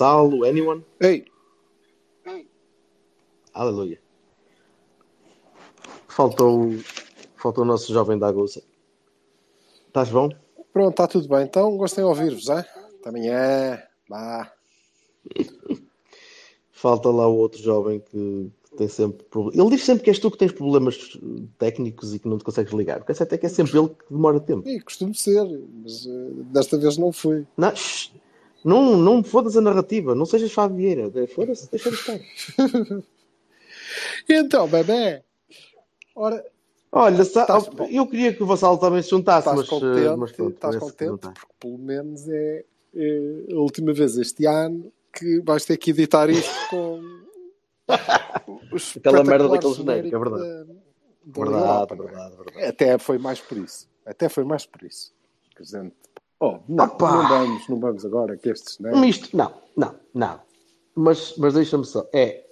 Vassalo, anyone? Ei, Aleluia. Faltou, faltou o nosso jovem da Aguça. Estás bom? pronto, está tudo bem. Então, gostei de ouvir-vos, é? Até amanhã. Vá. Falta lá o outro jovem que, que tem sempre problemas. Ele diz sempre que és tu que tens problemas técnicos e que não te consegues ligar. Porque até que é sempre ele que demora tempo. E costumo ser, mas eh, desta vez não fui. Não, shh, não, não fodas a narrativa. Não sejas Fábio Vieira. Foda-se, deixa de estar. Então, bebê? Ora, Olha, Estás- eu queria que o Vassalo também se juntasse, estás mas, eh, contente, mas pronto, estás contente, porque pelo menos é, é a última vez este ano que vais ter que editar isto com os Aquela merda daquele genérico, é verdade. da- da Verdade, Europa, é? verdade, verdade. Até foi mais por isso. Até foi mais por isso. Que a gente... Oh, não, Opa! não vamos, não vamos agora que estes, né? Um misto, não, não, não. Mas, mas deixa-me só. É,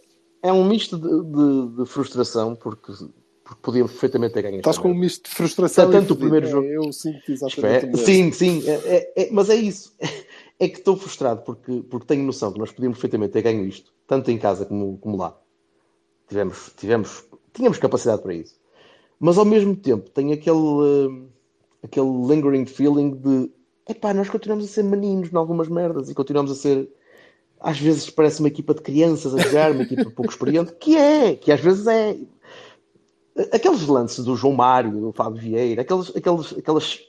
é um misto de, de- de frustração, porque, porque podíamos perfeitamente ter ganho. Estás com um misto de frustração. Tanto o primeiro fedido. jogo- É, Eu sinto exatamente sim, sim, é, é- é- mas é isso. É que estou frustrado porque, porque tenho noção que nós podíamos perfeitamente ter ganho isto, tanto em casa como, como lá. Tivemos, tivemos, tínhamos capacidade para isso. Mas ao mesmo tempo tenho aquele, hum, aquele lingering feeling de epá, nós continuamos a ser maninos em algumas merdas e continuamos a ser às vezes parece uma equipa de crianças a jogar, uma equipa pouco experiente, que é, que às vezes é. Aqueles lances do João Mário, do Fábio Vieira, aqueles, aqueles, aquelas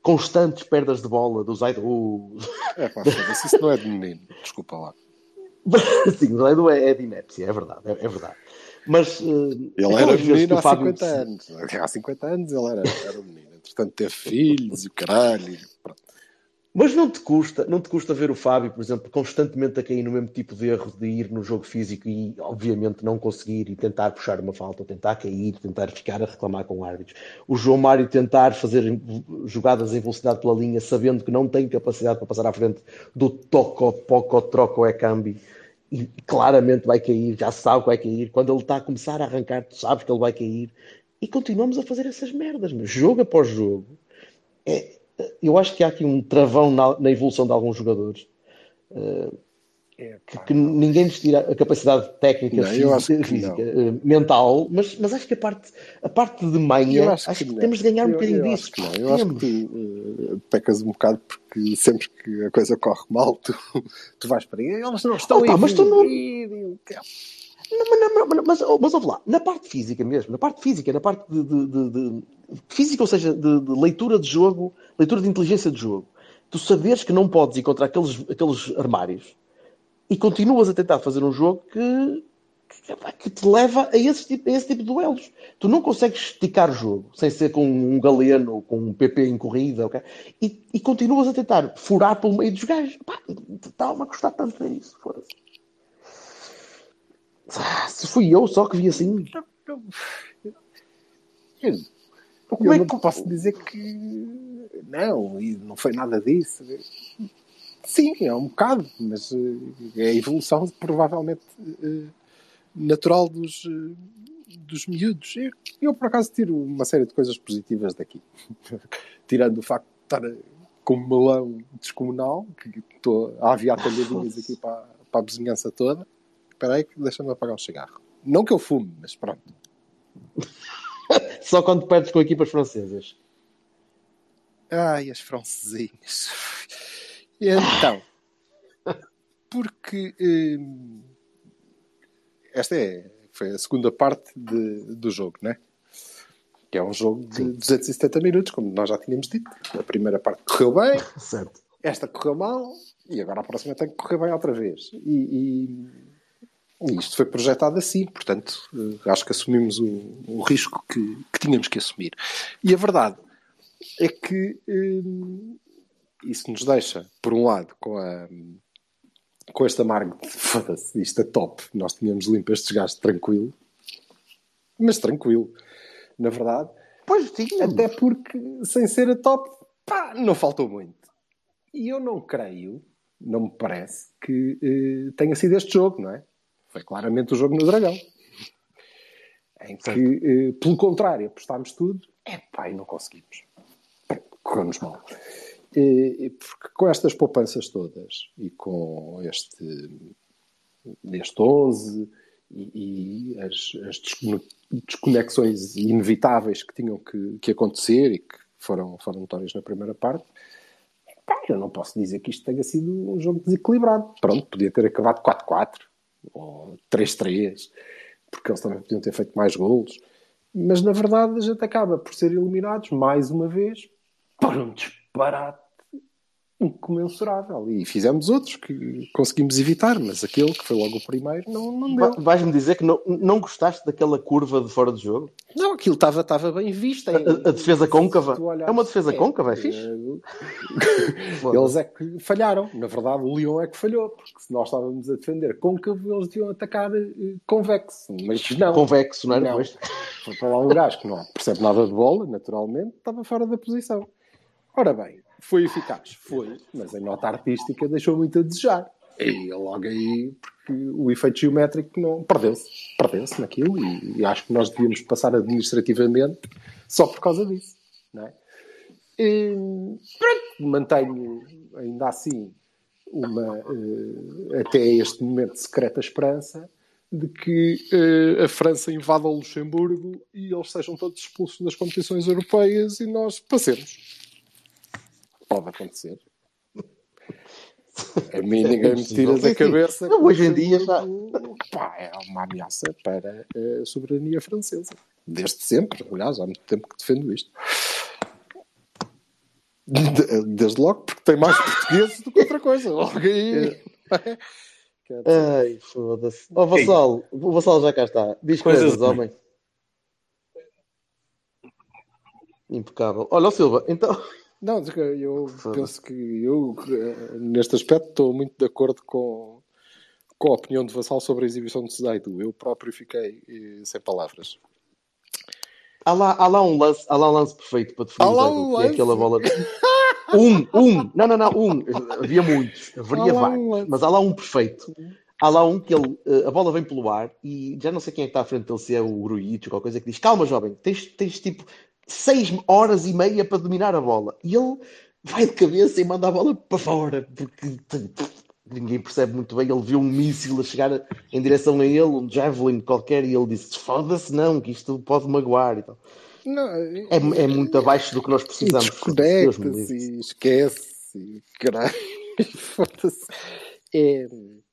constantes perdas de bola do Zaidu. É, pá, isso não é de menino. Desculpa lá. Sim, o Zaidu é, é de inépcia, é verdade, é, é verdade. Mas eh, Ele era menino há Fábio 50 anos. Há 50 anos ele era, era um menino. Entretanto, teve filhos e o caralho. Mas não te custa, não te custa ver o Fábio, por exemplo, constantemente a cair no mesmo tipo de erro de ir no jogo físico e, obviamente, não conseguir e tentar puxar uma falta, tentar cair, tentar ficar a reclamar com árbitros. O João Mário tentar fazer jogadas em velocidade pela linha, sabendo que não tem capacidade para passar à frente do toco, poco, troco, é cambi. E claramente vai cair, já sabe que vai cair. Quando ele está a começar a arrancar, tu sabes que ele vai cair. E continuamos a fazer essas merdas, jogo após jogo. É, eu acho que há aqui um travão na, na evolução de alguns jogadores É, que, que ninguém lhes tira a capacidade técnica, Não, acho física, que física, eh, mental, mas, mas acho que a parte, a parte de manha, acho, que, não. temos de ganhar um Eu- bocadinho eu disso. Acho que. Eu acho que tu eh, pecas um bocado porque sempre que a coisa corre mal, tu, tu vais para aí. Eles não estão Opa, a mas tu não- que. Não, mas, mas, mas, oh, mas ouve lá, na parte física mesmo, na parte física, na parte de, de- de- de- física, ou seja, de, de leitura de jogo, leitura de inteligência de jogo, tu saberes que não podes encontrar aqueles, aqueles armários e continuas a tentar fazer um jogo que, que, que te leva a esse, tipo, a esse tipo de duelos. Tu não consegues esticar o jogo sem ser com um galeno, com um PP em corrida, ok? e, e continuas a tentar furar pelo meio dos gajos. Está-me a custar tanto ver isso. Ah, Se fui eu só que vi assim. Como eu é não que- posso dizer que não, e não foi nada disso. Sim, é um bocado, mas eh, é a evolução provavelmente eh, natural dos, eh, dos miúdos. Eu, eu, por acaso, tiro uma série de coisas positivas daqui. Tirando o facto de estar com um melão descomunal, que estou a aviar talhadinhas aqui para, para a vizinhança toda. Espera aí, deixa-me apagar um cigarro. Não que eu fume, mas pronto. Só quando perdes com equipas francesas. Ai, as francesinhas. Então, porque hum, esta é, foi a segunda parte de- do jogo, né? Que é um jogo de 270 minutos, como nós já tínhamos dito. A primeira parte correu bem, Certo. esta correu mal e agora a próxima tem que correr bem outra vez. E, e- e isto foi projetado assim, portanto, eh, acho que assumimos o, o risco que, que tínhamos que assumir. E a verdade é que, hum, isso nos deixa, por um lado, com a com este amargo, foda-se, isto é top. Nós tínhamos limpo este gasto tranquilo, mas tranquilo, na verdade. Pois sim. Até porque, sem ser a top, pá, não faltou muito. E eu não creio, não me parece, que eh, tenha sido este jogo, não é? Foi claramente o jogo no Dragão. Em que, eh, pelo contrário, apostámos tudo, é pá, e não conseguimos. Correu-nos mal. E, porque com estas poupanças todas e com este, este 11 e, e as, as, desconexões inevitáveis que tinham que, que acontecer e que foram, foram notórias na primeira parte, eu não posso dizer que isto tenha sido um jogo desequilibrado. Pronto, podia ter acabado 4-4 ou 3-3, porque eles também podiam ter feito mais golos. Mas na verdade a gente acaba por ser eliminados mais uma vez por um disparate incomensurável. E fizemos outros que conseguimos evitar, mas aquele que foi logo o primeiro não, não deu. Vais-me dizer que não, não gostaste daquela curva de fora do jogo? Não, aquilo estava bem visto. A, a, defesa côncava? É uma defesa é, côncava, é fixe. É... eles é que falharam. Na verdade, o Lyon é que falhou, porque se nós estávamos a defender côncavo, eles deviam atacar uh, convexo. Mas não. Convexo, não era? Não. Foi para lá um gajo que não percebe nada de bola, naturalmente, estava fora da posição. Ora bem, foi eficaz? Foi, mas a nota artística deixou muito a desejar. E logo aí, porque o efeito geométrico não perdeu-se, perdeu-se naquilo e, e, acho que nós devíamos passar administrativamente só por causa disso, não é? E, pronto, mantenho ainda assim uma, uh, até este momento, secreta esperança de que uh, a França invada o Luxemburgo e eles sejam todos expulsos das competições europeias e nós passemos pode acontecer. A mim ninguém me tira da cabeça. Não, hoje em dia já. Pá, é uma ameaça para a soberania francesa. Desde sempre, aliás, há muito tempo que defendo isto. Desde logo, porque tem mais portugueses do que outra coisa. Logo aí. Ai, foda-se. Ó, oh, Vassal, o Vassal já cá está. Diz coisas, coisas homem. Impecável. Olha, Silva, então. Não, eu penso que eu, neste aspecto, estou muito de acordo com, com a opinião de Vassal sobre a exibição de Sedaido. Eu próprio fiquei eh, sem palavras. Há lá, há lá, um, lance, há lá um lance perfeito para definir um que é aquela bola. um, um, não, não, não, um. Havia muitos, haveria vários, um mas há lá um perfeito. Há lá um que ele, eh, a bola vem pelo ar e já não sei quem é que está à frente dele, se é o Gruitch ou qualquer coisa, que diz: Calma, jovem, tens, tens tipo seis horas e meia para dominar a bola. E ele vai de cabeça e manda a bola para fora, porque ninguém percebe muito bem. Ele viu um míssil a chegar em direção a ele, um javelin qualquer, e ele disse: Foda-se, não, que isto pode magoar e tal. Não, é, é muito abaixo do que nós precisamos. Desconecta-se, esquece, caralho, foda-se. É,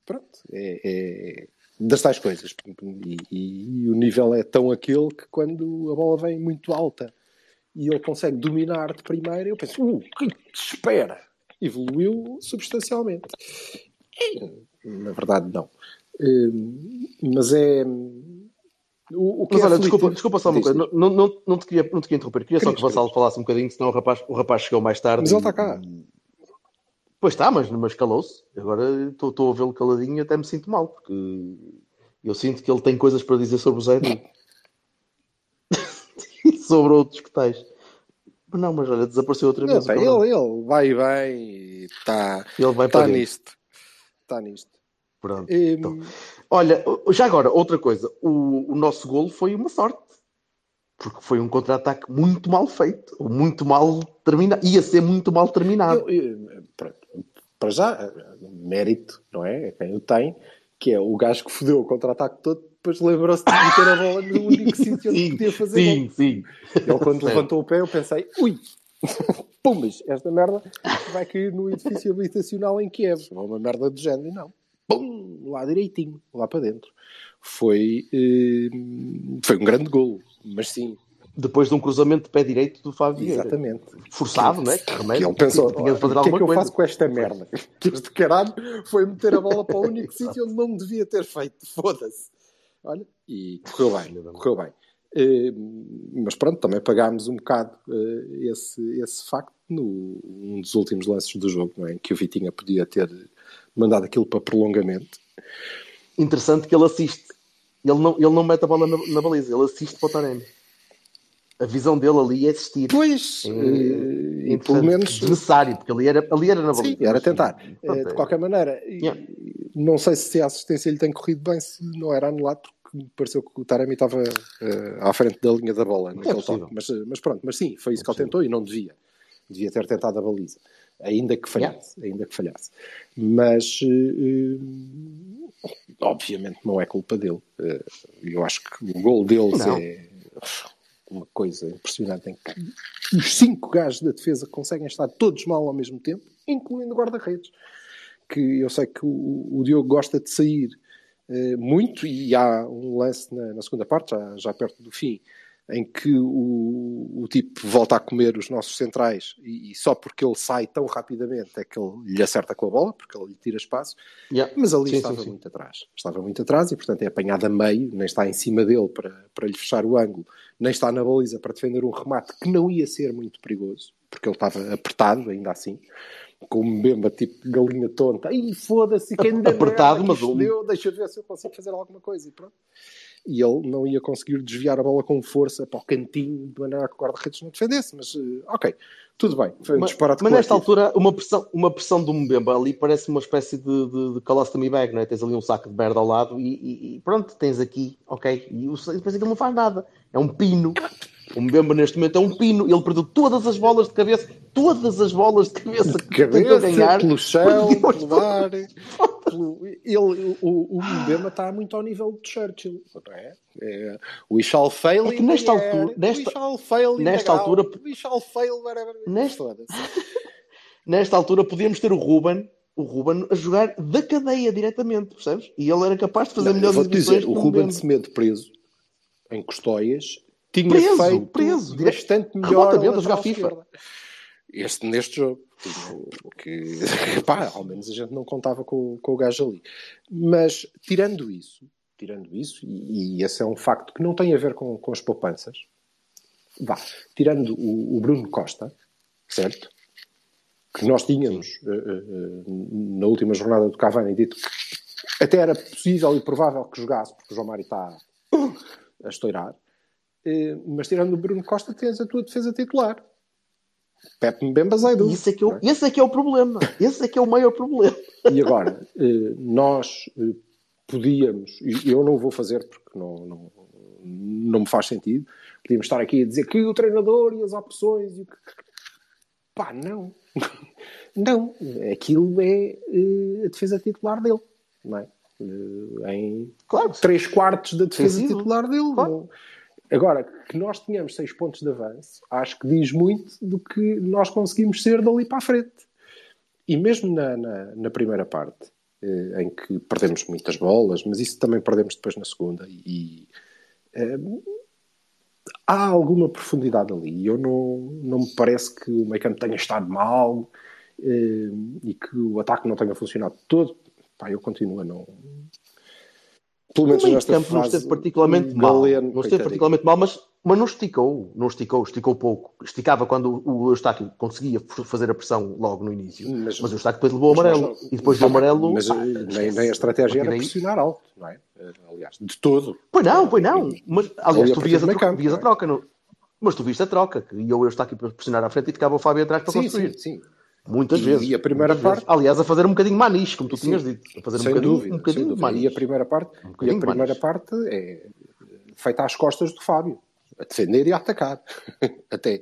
pronto, é, é das tais coisas. E, e, e, o nível é tão aquele que quando a bola vem muito alta e ele consegue dominar de primeira, eu penso, uh, que espera! Evoluiu substancialmente. Na verdade, não. Uh, mas é. O, o mas é olha, desculpa, desculpa só uma coisa, não, não, não, te queria, não te queria interromper, queria só que o Vassalo falasse um bocadinho, senão o rapaz, o rapaz chegou mais tarde. Mas ele está cá. Pois está, mas, mas calou-se. Agora estou a vê-lo caladinho e até me sinto mal, porque eu sinto que ele tem coisas para dizer sobre o Zé e sobre outros que tais. Não, mas olha, desapareceu outra vez. Ele, ele, ele vai e vai e está tá nisto. Está nisto. Pronto. E... Então. Olha, já agora, outra coisa. O, o nosso golo foi uma sorte. Porque foi um contra-ataque muito mal feito. Muito mal terminado. Ia ser muito mal terminado. Eu, eu, para já, mérito, não é? É quem o tem, que é o gajo que fodeu o contra-ataque todo, depois lembrou-se de meter a bola no único sítio onde podia fazer Sim, gol. sim. Ele, quando levantou o pé, eu pensei, ui, pumas, esta merda vai cair no edifício habitacional em Kiev. Ou uma merda do género. E não. Pum, lá direitinho, lá para dentro. Foi, eh, foi um grande golo, mas sim, depois de um cruzamento de pé direito do Fábio Vieira. Exatamente. Forçado, não é? Que remédio. ele pensou, tinha de fazer o que é que eu faço com esta merda? Que este caralho foi meter a bola para o único sítio onde não devia ter feito. Foda-se. Olha, e correu bem, correu bem. mas pronto, também pagámos um bocado esse, esse facto no um dos últimos lances do jogo, não é? em que o Vitinha podia ter mandado aquilo para prolongamento. Interessante que ele assiste. Ele não, ele não mete a bola na, na baliza, ele assiste para o Taremi. A visão dele ali é assistir. Pois, é, e, e pelo menos. necessário, porque ali era, ali era na baliza. Sim, era tentar. Pronto, de qualquer maneira, yeah. não sei se a assistência lhe tem corrido bem, se não era anulado, porque me pareceu que o Taremi estava uh, à frente da linha da bola naquele é toque. Mas, mas pronto, mas sim, foi isso é que ele tentou e não devia. Devia ter tentado a baliza ainda que falhasse, yeah. ainda que falhasse. Mas uh, obviamente não é culpa dele. Uh, eu acho que o gol deles não. é uma coisa impressionante em que os cinco gajos da defesa conseguem estar todos mal ao mesmo tempo, incluindo o guarda-redes. Que eu sei que o, o Diogo gosta de sair uh, muito e há um lance na, na segunda parte, já, já perto do fim, em que o, o tipo volta a comer os nossos centrais e, e, só porque ele sai tão rapidamente é que ele lhe acerta com a bola, porque ele lhe tira espaço, yeah. mas ali sim, estava sim, sim. muito atrás. Estava muito atrás e, portanto, é apanhado a meio, nem está em cima dele para, para lhe fechar o ângulo, nem está na baliza para defender um remate que não ia ser muito perigoso, porque ele estava apertado ainda assim. Com um bemba tipo galinha tonta, e foda-se, quem apertado, mas deu, deixa ver se eu consigo fazer alguma coisa e pronto e ele não ia conseguir desviar a bola com força para o cantinho de maneira que o guarda-redes não defendesse. Mas, uh, ok, tudo bem. Foi um mas, disparate mas nesta altura, uma pressão, uma pressão do Mbemba ali parece uma espécie de, de, de colostomy bag, não é? Tens ali um saco de merda ao lado e, e, e pronto, tens aqui, ok. E depois aquilo não faz nada. É um pino. O Mbemba neste momento é um pino. Ele perdeu todas as bolas de cabeça, todas as bolas de cabeça que cabeça, ganhar. Pelo chão, pelo ar. Pelo... Ele, o, o Mbemba está muito ao nível de Churchill, não é? é we shall fail é que nesta altura, nesta, nesta altura, we shall fail. Nesta, nesta altura podíamos ter o Ruben o Ruben a jogar da cadeia diretamente, percebes? E ele era capaz de fazer melhores exibições. O Ruben Semedo preso em Custóias tinha preso, feito preso, bastante melhor a jogar FIFA. Este neste jogo. Que, pá, ao menos a gente não contava com, com o gajo ali. Mas, tirando isso, tirando isso, e, e esse é um facto que não tem a ver com, com as poupanças, vá, tirando o, o Bruno Costa, certo? Que nós tínhamos uh, uh, na última jornada do Cavani dito que até era possível e provável que jogasse, porque o João Mário está a estourar. Eh, mas tirando o Bruno Costa, tens a tua defesa titular. Pepe Mbemba Zaidu. Isso é que eu, é? Esse é que é o problema. Esse é que é o maior problema. E agora, eh, nós eh, podíamos, e eu não vou fazer porque não, não, não me faz sentido, podíamos estar aqui a dizer que o treinador e as opções e o que... Pá, não. Não. Aquilo é a defesa titular dele. Não é? Em claro. três quartos da defesa titular dele. Claro. Não Agora, que nós tenhamos seis pontos de avanço, acho que diz muito do que nós conseguimos ser dali para a frente. E mesmo na, na, na primeira parte, eh, em que perdemos muitas bolas, mas isso também perdemos depois na segunda, e eh, há alguma profundidade ali. Eu não, não me parece que o meio campo tenha estado mal eh, e que o ataque não tenha funcionado todo. Pá, eu continuo a não, pelo menos no nesta campo não esteve particularmente mal. Galeno, não esteve particularmente mal, mas, mas não esticou. Não esticou, esticou pouco. Esticava quando o Eustáquio conseguia fazer a pressão logo no início. Mas, mas o Eustáquio depois levou o amarelo. e depois do amarelo. Mas pá, nem, nem, a estratégia era pressionar alto, não é? Eh, aliás, de todo. Pois não, pois não. Mas, aliás, tu vias, a, troca, vias a é? troca. No... Mas tu viste a troca, que ia o Eustáquio para pressionar à frente e ficava o Fábio atrás para sim, construir. Sim, sim. Muitas e, vezes. E a primeira parte. Vezes. Aliás, a fazer um bocadinho maniche, como tu Sim, tinhas dito. A fazer um sem bocadinho, dúvida, um bocadinho maniche. E a primeira parte, um e a primeira parte é feita às costas do Fábio. A defender e a atacar. Até.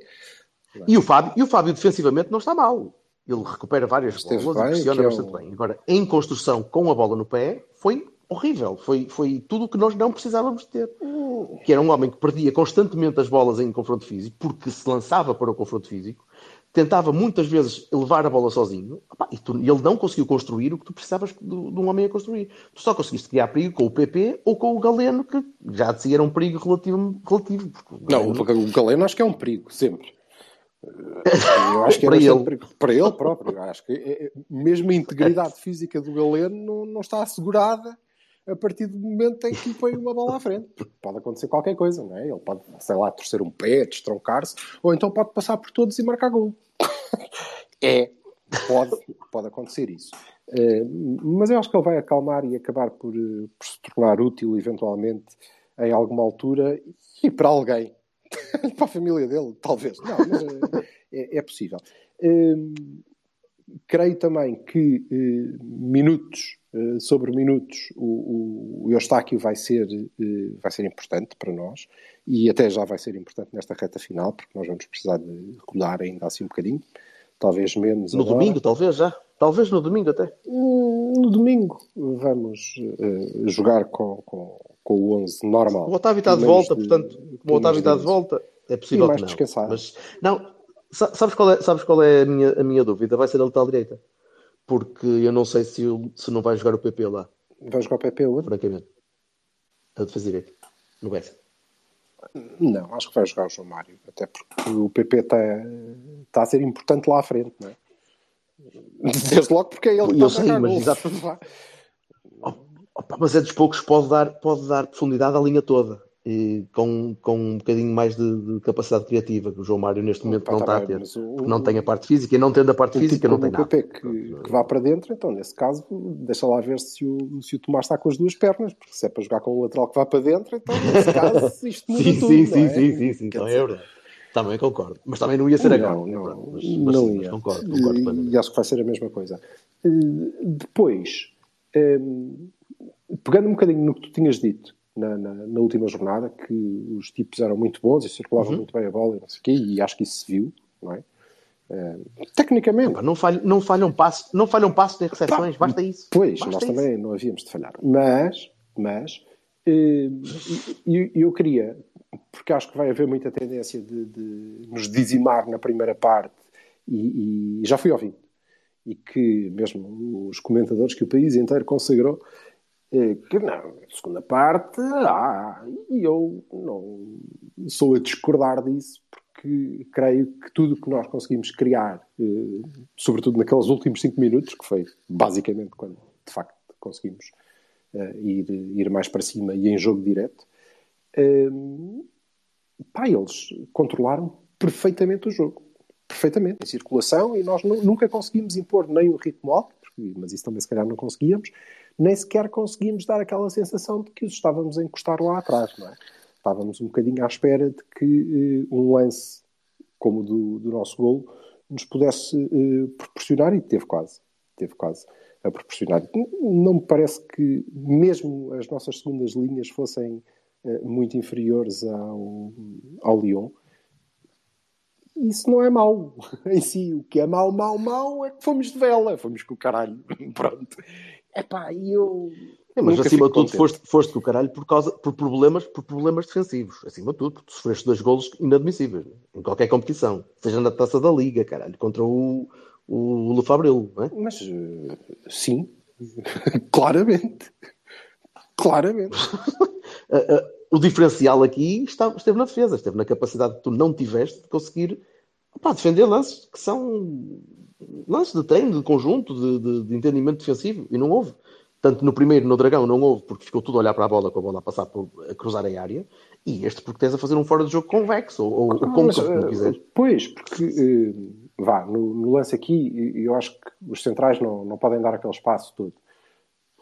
E o, Fábio, e o Fábio defensivamente não está mal. Ele recupera várias bolas bem, e pressiona é bastante um... bem. Agora, em construção com a bola no pé, foi horrível. Foi, foi tudo o que nós não precisávamos ter. Que era um homem que perdia constantemente as bolas em confronto físico, porque se lançava para o confronto físico, tentava muitas vezes levar a bola sozinho e, tu, ele não conseguiu construir o que tu precisavas de, de, um homem a construir. Tu só conseguiste criar perigo com o PP ou com o Galeno, que já de si era um perigo relativo. relativo não, o Galeno acho que é um perigo, sempre. Eu acho que para, ele. Perigo. para ele próprio. Acho que é, mesmo a integridade física do Galeno não, não está assegurada a partir do momento em que põe uma bola à frente. Porque pode acontecer qualquer coisa, não é? Ele pode, sei lá, torcer um pé, destroncar-se, ou então pode passar por todos e marcar gol. é, pode, pode acontecer isso. Uh, mas eu acho que ele vai acalmar e acabar por, uh, por se tornar útil, eventualmente, em alguma altura, e para alguém. para a família dele, talvez. Não, mas uh, é, é, possível. Creio também que minutos eh, sobre minutos, o, o, Eustáquio vai ser, uh, vai ser importante para nós e até já vai ser importante nesta reta final, porque nós vamos precisar de rodar ainda assim um bocadinho, talvez menos. No agora. domingo, talvez já. Talvez no domingo até. Hum, no domingo vamos jogar com, com, com o 11 normal. O Otávio está de volta, de, portanto, como o Otávio está de volta, é possível mais que não. descansado. Mas, não, sabes qual é, sabes qual é a, minha, a minha dúvida? Vai ser a lateral direita porque eu não sei se, se não vai jogar o PP lá. Vai jogar o PP onde? Francamente. A defesa direita. No Bessa. Não, acho que vai jogar o João Mário. Até porque o PP está, está a ser importante lá à frente, não é? Desde logo porque é ele que eu está sei, a mas, exato. mas é dos poucos que pode dar, pode dar profundidade à linha toda e com, com um bocadinho mais de, de, capacidade criativa, que o João Mário neste momento Opa, não tá está bem, a ter. O, não tem a parte física e não tendo a parte física tipo não tem nada. Que, que vá para dentro, então nesse caso deixa lá ver se o, se o Tomás está com as duas pernas, porque se é para jogar com o lateral que vá para dentro, então nesse caso isto muda sim, tudo. Sim, sim, é? sim, sim, sim, então é verdade. Também concordo. Mas também não ia ser agora. Não, não, mas, mas, não ia. concordo, concordo e, e acho que vai ser a mesma coisa. Eh, depois, um, pegando um bocadinho no que tu tinhas dito, na, na, na, última jornada, que os tipos eram muito bons e circulavam uhum. muito bem a bola e não sei o quê, e acho que isso se viu, não é? Uh, tecnicamente. Não, não, falham, não falham passo, não falham passo de recepções, Pá, basta isso. Pois, basta nós isso. também não havíamos de falhar. Mas, mas uh, eu, eu queria, porque acho que vai haver muita tendência de, de nos dizimar na primeira parte, e, e já fui ouvindo, e que mesmo os comentadores que o país inteiro consagrou que não, segunda parte, ah, e eu não sou a discordar disso, porque creio que tudo que nós conseguimos criar, eh, sobretudo naqueles últimos cinco minutos, que foi basicamente quando de facto conseguimos eh, ir, ir mais para cima e em jogo direto, eh, pá, eles controlaram perfeitamente o jogo. Perfeitamente. Em circulação, e nós nunca conseguimos impor nem o ritmo alto, mas isso também se calhar não conseguíamos, nem sequer conseguimos dar aquela sensação de que os estávamos a encostar lá atrás, não é? Estávamos um bocadinho à espera de que uh, um lance como o do, do nosso gol nos pudesse uh, proporcionar, e teve quase, teve quase a proporcionar. Não me parece que mesmo as nossas segundas linhas fossem uh, muito inferiores ao, ao Lyon. Isso não é mau em si. O que é mau, mau, mau é que fomos de vela, fomos com o caralho. Pronto. Epá, e eu. É, mas acima de tudo foste, foste com o caralho por, causa, por, problemas, por problemas defensivos. Acima de tudo, porque tu sofreste dois golos inadmissíveis em qualquer competição, seja na taça da Liga, caralho, contra o, o Lefabril, não é? Mas uh, sim, claramente. Claramente. O diferencial aqui está, esteve na defesa, esteve na capacidade que tu não tiveste de conseguir opá, defender lances que são lance de treino, de conjunto, de, de, de, entendimento defensivo, e não houve. Tanto no primeiro, no Dragão, não houve, porque ficou tudo a olhar para a bola, com a bola a passar por, a cruzar a área, e este porque tens a fazer um fora de jogo convexo, ou, ou ah, côncavo, como uh, quiseres. Pois, porque, uh, vá, no, no, lance aqui, eu acho que os centrais não, não podem dar aquele espaço todo.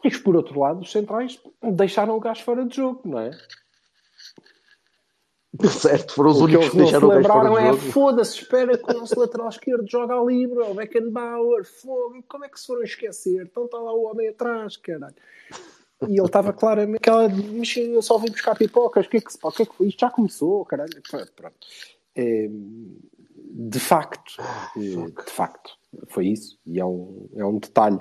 Mas, por outro lado, os centrais deixaram o gajo fora de jogo, não é? Certo, foram os o únicos que, que deixaram fora de é, foda-se, espera que o nosso lateral esquerdo joga a livre, o Beckenbauer, fogo, como é que se foram esquecer? Então está lá o homem atrás, caralho. E ele estava claramente, aquela, eu só vim buscar pipocas, o que é que se pode? Que é que foi? Isto já começou, caralho. Pronto. É, de facto, eh, de facto, foi isso, e é um, é um detalhe.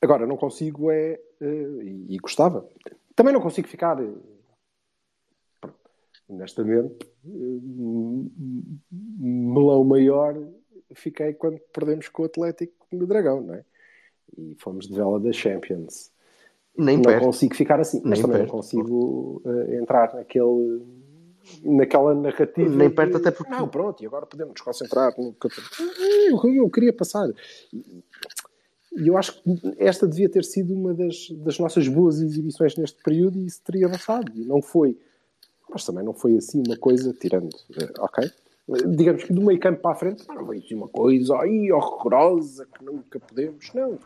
Agora, não consigo é, é e, e gostava, também não consigo ficar honestamente, melão maior fiquei quando perdemos com o Atlético no Dragão, não é? E fomos de vela da Champions. Nem não perto. consigo ficar assim, mas Nem também perto. não consigo uh, entrar naquele, naquela narrativa. Nem perto, de, até porque. Não, pronto, e agora podemos nos concentrar no eu, eu queria passar. E eu acho que esta devia ter sido uma das, das nossas boas exibições neste período e isso teria avançado. E não foi. Mas também não foi assim uma coisa, tirando. eh, ok? Digamos que do meio campo para a frente, não foi assim uma coisa aí horrorosa que nunca podemos. Não.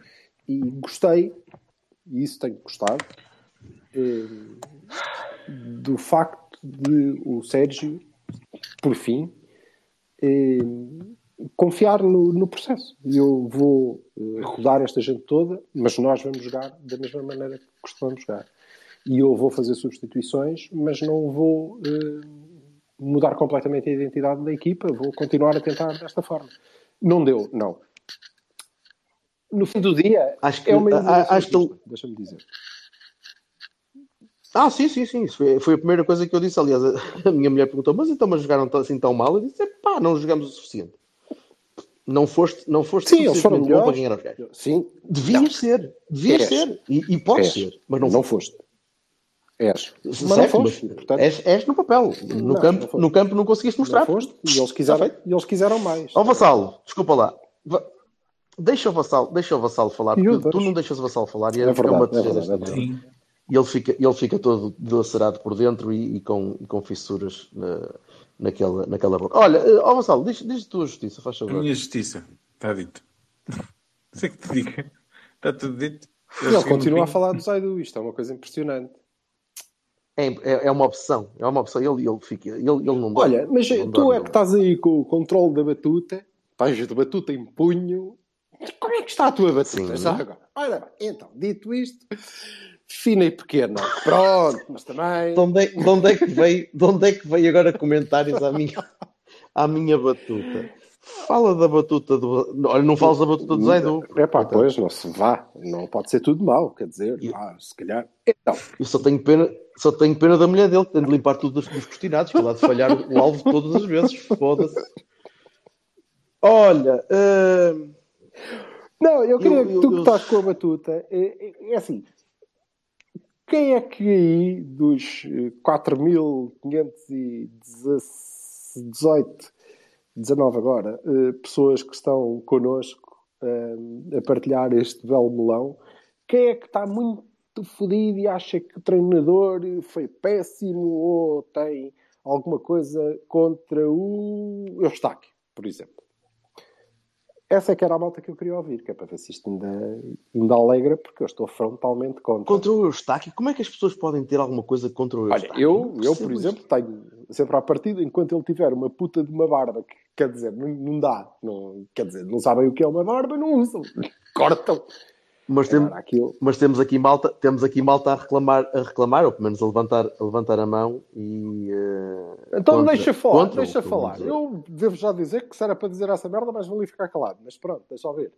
E gostei, e isso tenho gostado, eh, do facto de o Sérgio, por fim, eh, confiar no, no processo. Eu vou rodar esta gente toda, mas nós vamos jogar da mesma maneira que costumamos jogar. E eu vou fazer substituições, mas não vou eh, mudar completamente a identidade da equipa, vou continuar a tentar desta forma. Não deu, não. No fim do dia, Acho que- é uma a- acho que deixa-me dizer. Ah, sim, sim, sim. Isso foi, foi a primeira coisa que eu disse. Aliás, a, minha mulher perguntou: Mas então, mas jogaram tão- assim tão mal? Eu disse: Pá, não jogamos o suficiente. Não foste, não foste Sim, eles foram bom para ganhar aos gajos. Sim, Devias Não. ser, devias És. ser. E, e podes És. ser, mas não, não foste. És. Mas não foste. mas portanto, és, és no papel. No, Não, não campo, foste. no campo não conseguiste mostrar. não foste. E eles quiseram, e eles quiseram mais. Ó Vassalo, desculpa lá. Va- Deixa o Vassalo, deixa o Vassalo falar, porque tu não deixas o Vassalo falar e É é, é uma verdade, é verdade, é esta verdade. E ele fica, ele fica todo dilacerado por dentro e, e com, e com fissuras na, naquela, naquela boca. Olha, eh, ó Vassalo, diz, diz a tua justiça, faz A favor. minha justiça, está dito. Sei que te diga. Está tudo dito. E ele continua a falar do Zaidu. Isto é uma coisa impressionante. É, é, é uma opção, é uma opção. Ele, ele, fica, ele, ele não dá. Olha, mas tu dá, é não que estás aí com o controle da batuta. Estás de batuta em punho. Como é que está a tua batuta? Sim. Agora. Olha bem, então, dito isto, fina e pequena. Pronto, mas também... De onde, é, de onde é que veio, de onde é que veio agora comentários à minha, à minha batuta? Fala da batuta do. Olha, não falas da batuta do Zaidu. É pá, pois, não se vá. Não pode ser tudo mau, quer dizer, E- ah, se calhar. Então, Eu só tenho pena, só tenho pena da mulher dele, tem de limpar tudo dos, dos costinados, que lá de falhar o alvo todas as vezes. Foda-se. Olha, hum, não, eu queria Eu- que eu- tu eu- que estás com a batuta, é, é- é assim, quem é que aí dos eh, 4.518, 19 agora, eh, pessoas que estão connosco eh, a partilhar este belo melão, quem é que está muito fodido e acha que o treinador foi péssimo ou tem alguma coisa contra o Eustáquio, por exemplo? Essa é que era a malta que eu queria ouvir, que é para ver se isto ainda, ainda alegra, porque eu estou frontalmente contra. contra o Eustáquio, como é que as pessoas podem ter alguma coisa contra o Olha, Eustáquio? eu, Não eu, percebo por exemplo, tenho sempre à partida, enquanto ele tiver uma puta de uma barba, que quer dizer, não, não dá, não, quer dizer, não sabem o que é uma barba, não usam, cortam. Mas, tem- aquilo, mas temos aqui malta, temos aqui malta a reclamar, a reclamar, ou pelo menos a levantar, a levantar a mão e. eh, Então contra- deixa falar, contra o deixa falar. dizer. Eu devo já dizer que se era para dizer essa merda, mas vou ali ficar calado. Mas pronto, deixa eu ver.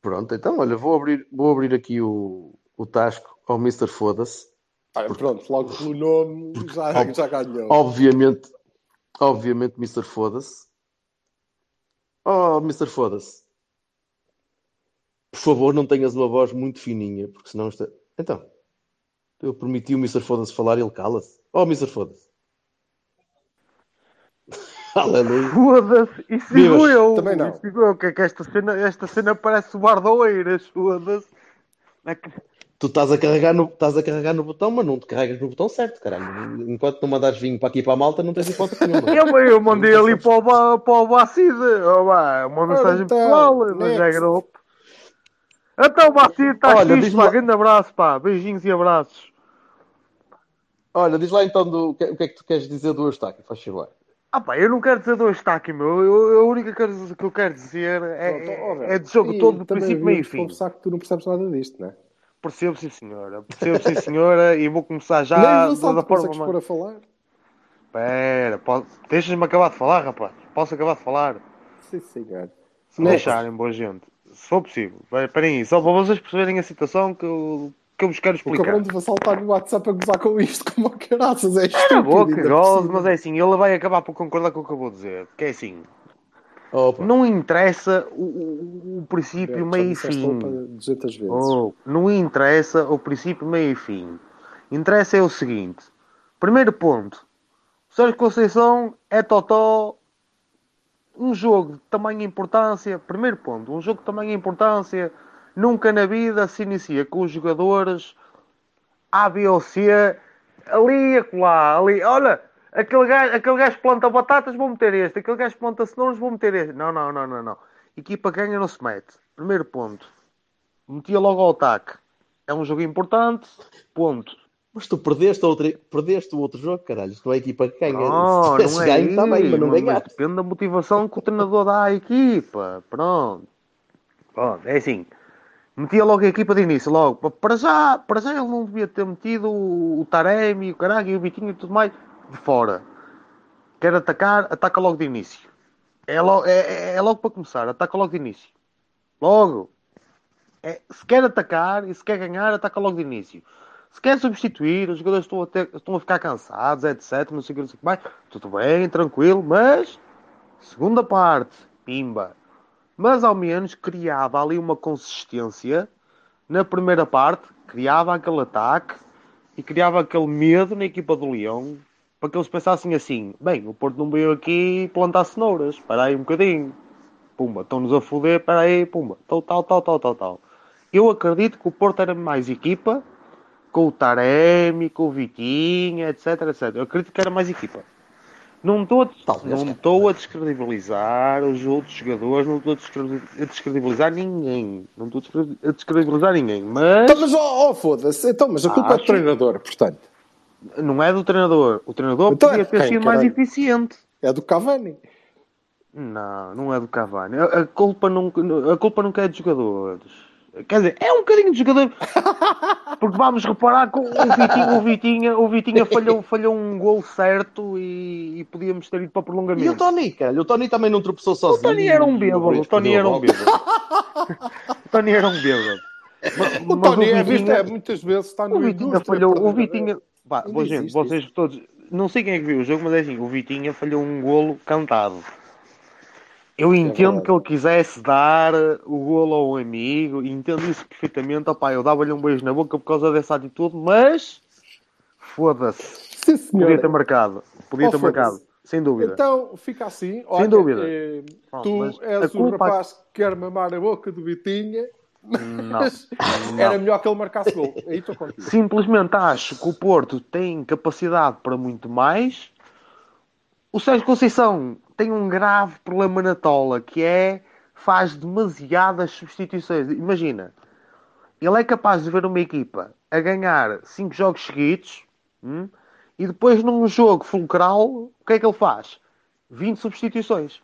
Pronto, então olha, vou abrir, vou abrir aqui o, o tasco ao Mr. Foda-se. Olha, pronto, logo pelo nome já, Ob- já ganhou. Obviamente, obviamente, Mr. Foda-se. Oh, Mr. Foda-se. Por favor, não tenhas uma voz muito fininha, porque senão está. Então, eu permiti o Mr. Foda-se falar e ele cala-se. Oh, Mr. Foda-se. Aleluia. Foda-se, isso Vivas. digo eu. Também não. Isso digo eu, que é que esta cena, esta cena parece o Bardoeiras, foda-se. É que- Tu estás a, carregar no, estás a carregar no botão, mas não te carregas no botão certo, caralho. Enquanto não mandares vinho para aqui para a malta, não tens hipótese nenhuma. Eu, eu mandei ali para o, Ba- para o Bacide, oh, vá, uma mensagem então, pessoal, mas é next. Então, Bacide, está fixe, diz-me pá, lá- grande abraço, pá, beijinhos e abraços. Olha, diz lá então do, o, que, é que tu queres dizer do Eustáquio, faz favor. Ah pá, eu não quero dizer do Estaque, meu. Eu, eu- a única coisa que eu quero dizer é, Pronto, ó, velho. é de jogo E todo, do também princípio, meio e fim. confessar que tu não percebes nada disto, não é? Percebo, sim, senhora. Percebo, sim, senhora. E vou começar já Nem da, forma pôr a falar. Espera, posso... deixas-me acabar de falar, rapaz. Posso acabar de falar? Sim, senhor. Se me Next. deixarem, boa gente. Se for possível. Esperem aí, só para vocês perceberem a situação que eu, que eu vos quero O explicar. cabrão de Vassal está no WhatsApp a gozar com isto, como a caraças, é Cala a estúpido. boca, ainda por gozo, mas é assim, ele vai acabar por concordar com o que eu vou dizer. Que é assim, Opa. não interessa o, o, o princípio, meio e fim. opa 200 vezes. Oh, não interessa o princípio, meio e fim. Interessa é o seguinte. Primeiro ponto. Sérgio Conceição é totó um jogo de tamanha importância, primeiro ponto, um jogo de tamanha importância, nunca na vida se inicia com os jogadores A, B ou C, ali, acolá, ali, olha, aquele gajo, aquele gajo planta batatas, vou meter este, aquele gajo planta cenouras, vou meter este. Não, não, não, não, não. Equipa ganha, não se mete. Primeiro ponto. Metia logo ao ataque. É um jogo importante, ponto. Mas tu perdeste, outro, perdeste o outro jogo, caralho. Tu é a equipa que ganha. Não, Se tivesse não é ganho, está bem, mas não ganhaste. Depende da motivação que o treinador dá à equipa. Pronto. Pronto, é assim. Metia logo a equipa de início, logo. Pa- Para já, para já ele não devia ter metido o, o Taremi, o caralho, e o Vitinho e tudo mais de fora. Quer atacar, ataca logo de início. É logo, é, é- é logo para começar, ataca logo de início. Logo. É, se quer atacar e se quer ganhar, ataca logo de início. Se quer substituir, os jogadores estão a, ter- estão a ficar cansados, etc. Não sei o que, mais. Tudo bem, tranquilo, mas segunda parte, pimba. Mas ao menos criava ali uma consistência na primeira parte, criava aquele ataque e criava aquele medo na equipa do Leão para que eles pensassem assim: bem, o Porto não veio aqui plantar cenouras, espera aí um bocadinho, pumba, estão-nos a foder, espera aí, pumba, tal, tal, tal, tal, tal. Eu acredito que o Porto era mais equipa com o Taremi, com o Vitinha, etc, etc. Eu acredito que era mais equipa. Não estou a, Talvez, não estou a descredibilizar os outros jogadores, não estou a descredi- a descredibilizar ninguém. Não estou a descredi- a descredibilizar ninguém. Mas Então, mas, oh, oh, foda-se. Então, mas a culpa é do Acho- treinador, portanto. não é do treinador. O treinador Então é podia de ter quem, sido mais eficiente. É do Cavani. Não, não é do Cavani. A, a culpa nunca, a culpa nunca é dos jogadores. Quer dizer, é um bocadinho de jogador. Porque vamos reparar que o Vitinha, o Vitinha, o Vitinha falhou, falhou um gol certo e, e podíamos ter ido para prolongamento. E o Tony, caralho? O Tony também não tropeçou O sozinho. Tony era um bêbado. O Tony era um bêbado. O Tony era um bêbado. Mas- O Tony é Vitinha- visto, é, muitas vezes está no O Vitinha falhou. O Vitinha. Pá, gente, vocês todos. Não sei quem é que viu o jogo, mas é assim: o Vitinha falhou um golo cantado. Eu entendo verdade. que ele quisesse dar o golo ao amigo, entendo isso perfeitamente. Opá, eu dava-lhe um beijo na boca por causa dessa atitude, mas foda-se. Podia ter marcado. Podia Oh, ter marcado. Sem dúvida. Então, fica assim. Olha, dúvida. eh, tu mas és o rapaz que quer mamar a boca do Vitinha, Não. era melhor que ele marcasse gol. Contigo. Simplesmente acho que o Porto tem capacidade para muito mais. O Sérgio Conceição tem um grave problema na tola, que é faz demasiadas substituições. Imagina, ele é capaz de ver uma equipa a ganhar 5 jogos seguidos hum, e depois num jogo fulcral, o que é que ele faz? 20 substituições.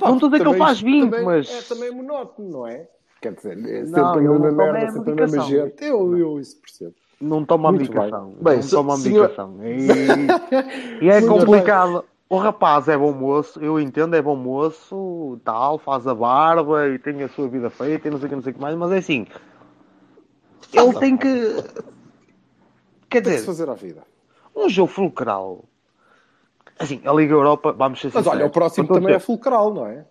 não estou a dizer que ele faz isto 20, também mas. É também monótono, não é? Quer dizer, é sempre Não, a mesma merda, é sempre a mesma gente. Eu, eu isso percebo. Não toma a medicação. bem. Bem, não toma a senhor- medicação. E, e é Senhor- complicado. O rapaz é bom moço, eu entendo, é bom moço, tal, faz a barba e tem a sua vida feita e não sei o que, não sei o que mais, mas é assim. Ele tem que. Quer Tem que dizer, fazer à vida. um jogo fulcral. Assim, a Liga Europa, vamos ser Mas sinceros. olha, o próximo a também é fulcral, não é?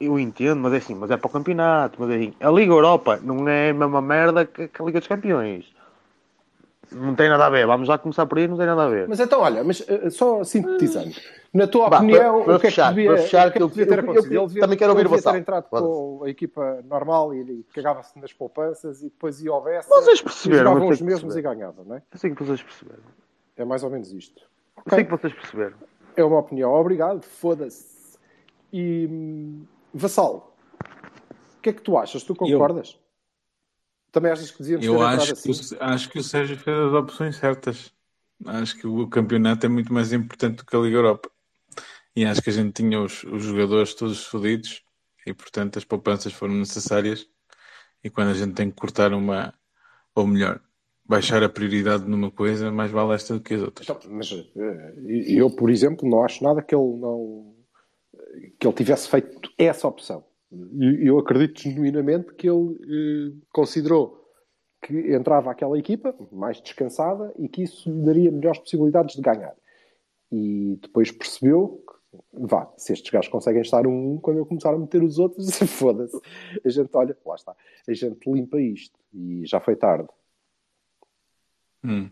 Eu entendo, mas é assim, mas é para o campeonato. Mas é assim, a Liga Europa não é a mesma merda que que a Liga dos Campeões. Não tem nada a ver. Vamos já começar por aí, não tem nada a ver. Mas então, olha, mas eh, só sintetizando. Na tua Vá, opinião, para- para o que é que fechar, devia, para fechar, o que é que eu- devia ter eu- acontecido? eu Ele devia- também quero ouvir devia ter entrado com a equipa normal e, e cagava-se nas poupanças e depois ia ao Bessa Vocês e perceberam, jogavam eu os que mesmos e perceberam. ganhavam, não é? Eu sei que vocês perceberam. É mais ou menos isto. Eu Ok. sei que vocês perceberam. É uma opinião. Obrigado. Foda-se. E hum, Vassal, o que é que tu achas? Tu concordas? Também achas que devíamos ter Eu entrado acho que, assim? acho que o Sérgio fez as opções certas. Acho que o campeonato é muito mais importante do que a Liga Europa. E acho que a gente tinha os, os jogadores todos fodidos e, portanto, as poupanças foram necessárias. E quando a gente tem que cortar uma, ou melhor, baixar a prioridade numa coisa, mais vale esta do que as outras. Então, mas eh, eu, por exemplo, não acho nada que ele não que ele tivesse feito essa opção. E eu acredito genuinamente que ele eh, considerou que entrava aquela equipa mais descansada e que isso lhe daria melhores possibilidades de ganhar. E depois percebeu que, vá, se estes gajos conseguem estar um, quando eu começar a meter os outros, foda-se. A gente olha, lá está, a gente limpa isto. E já foi tarde. Hum.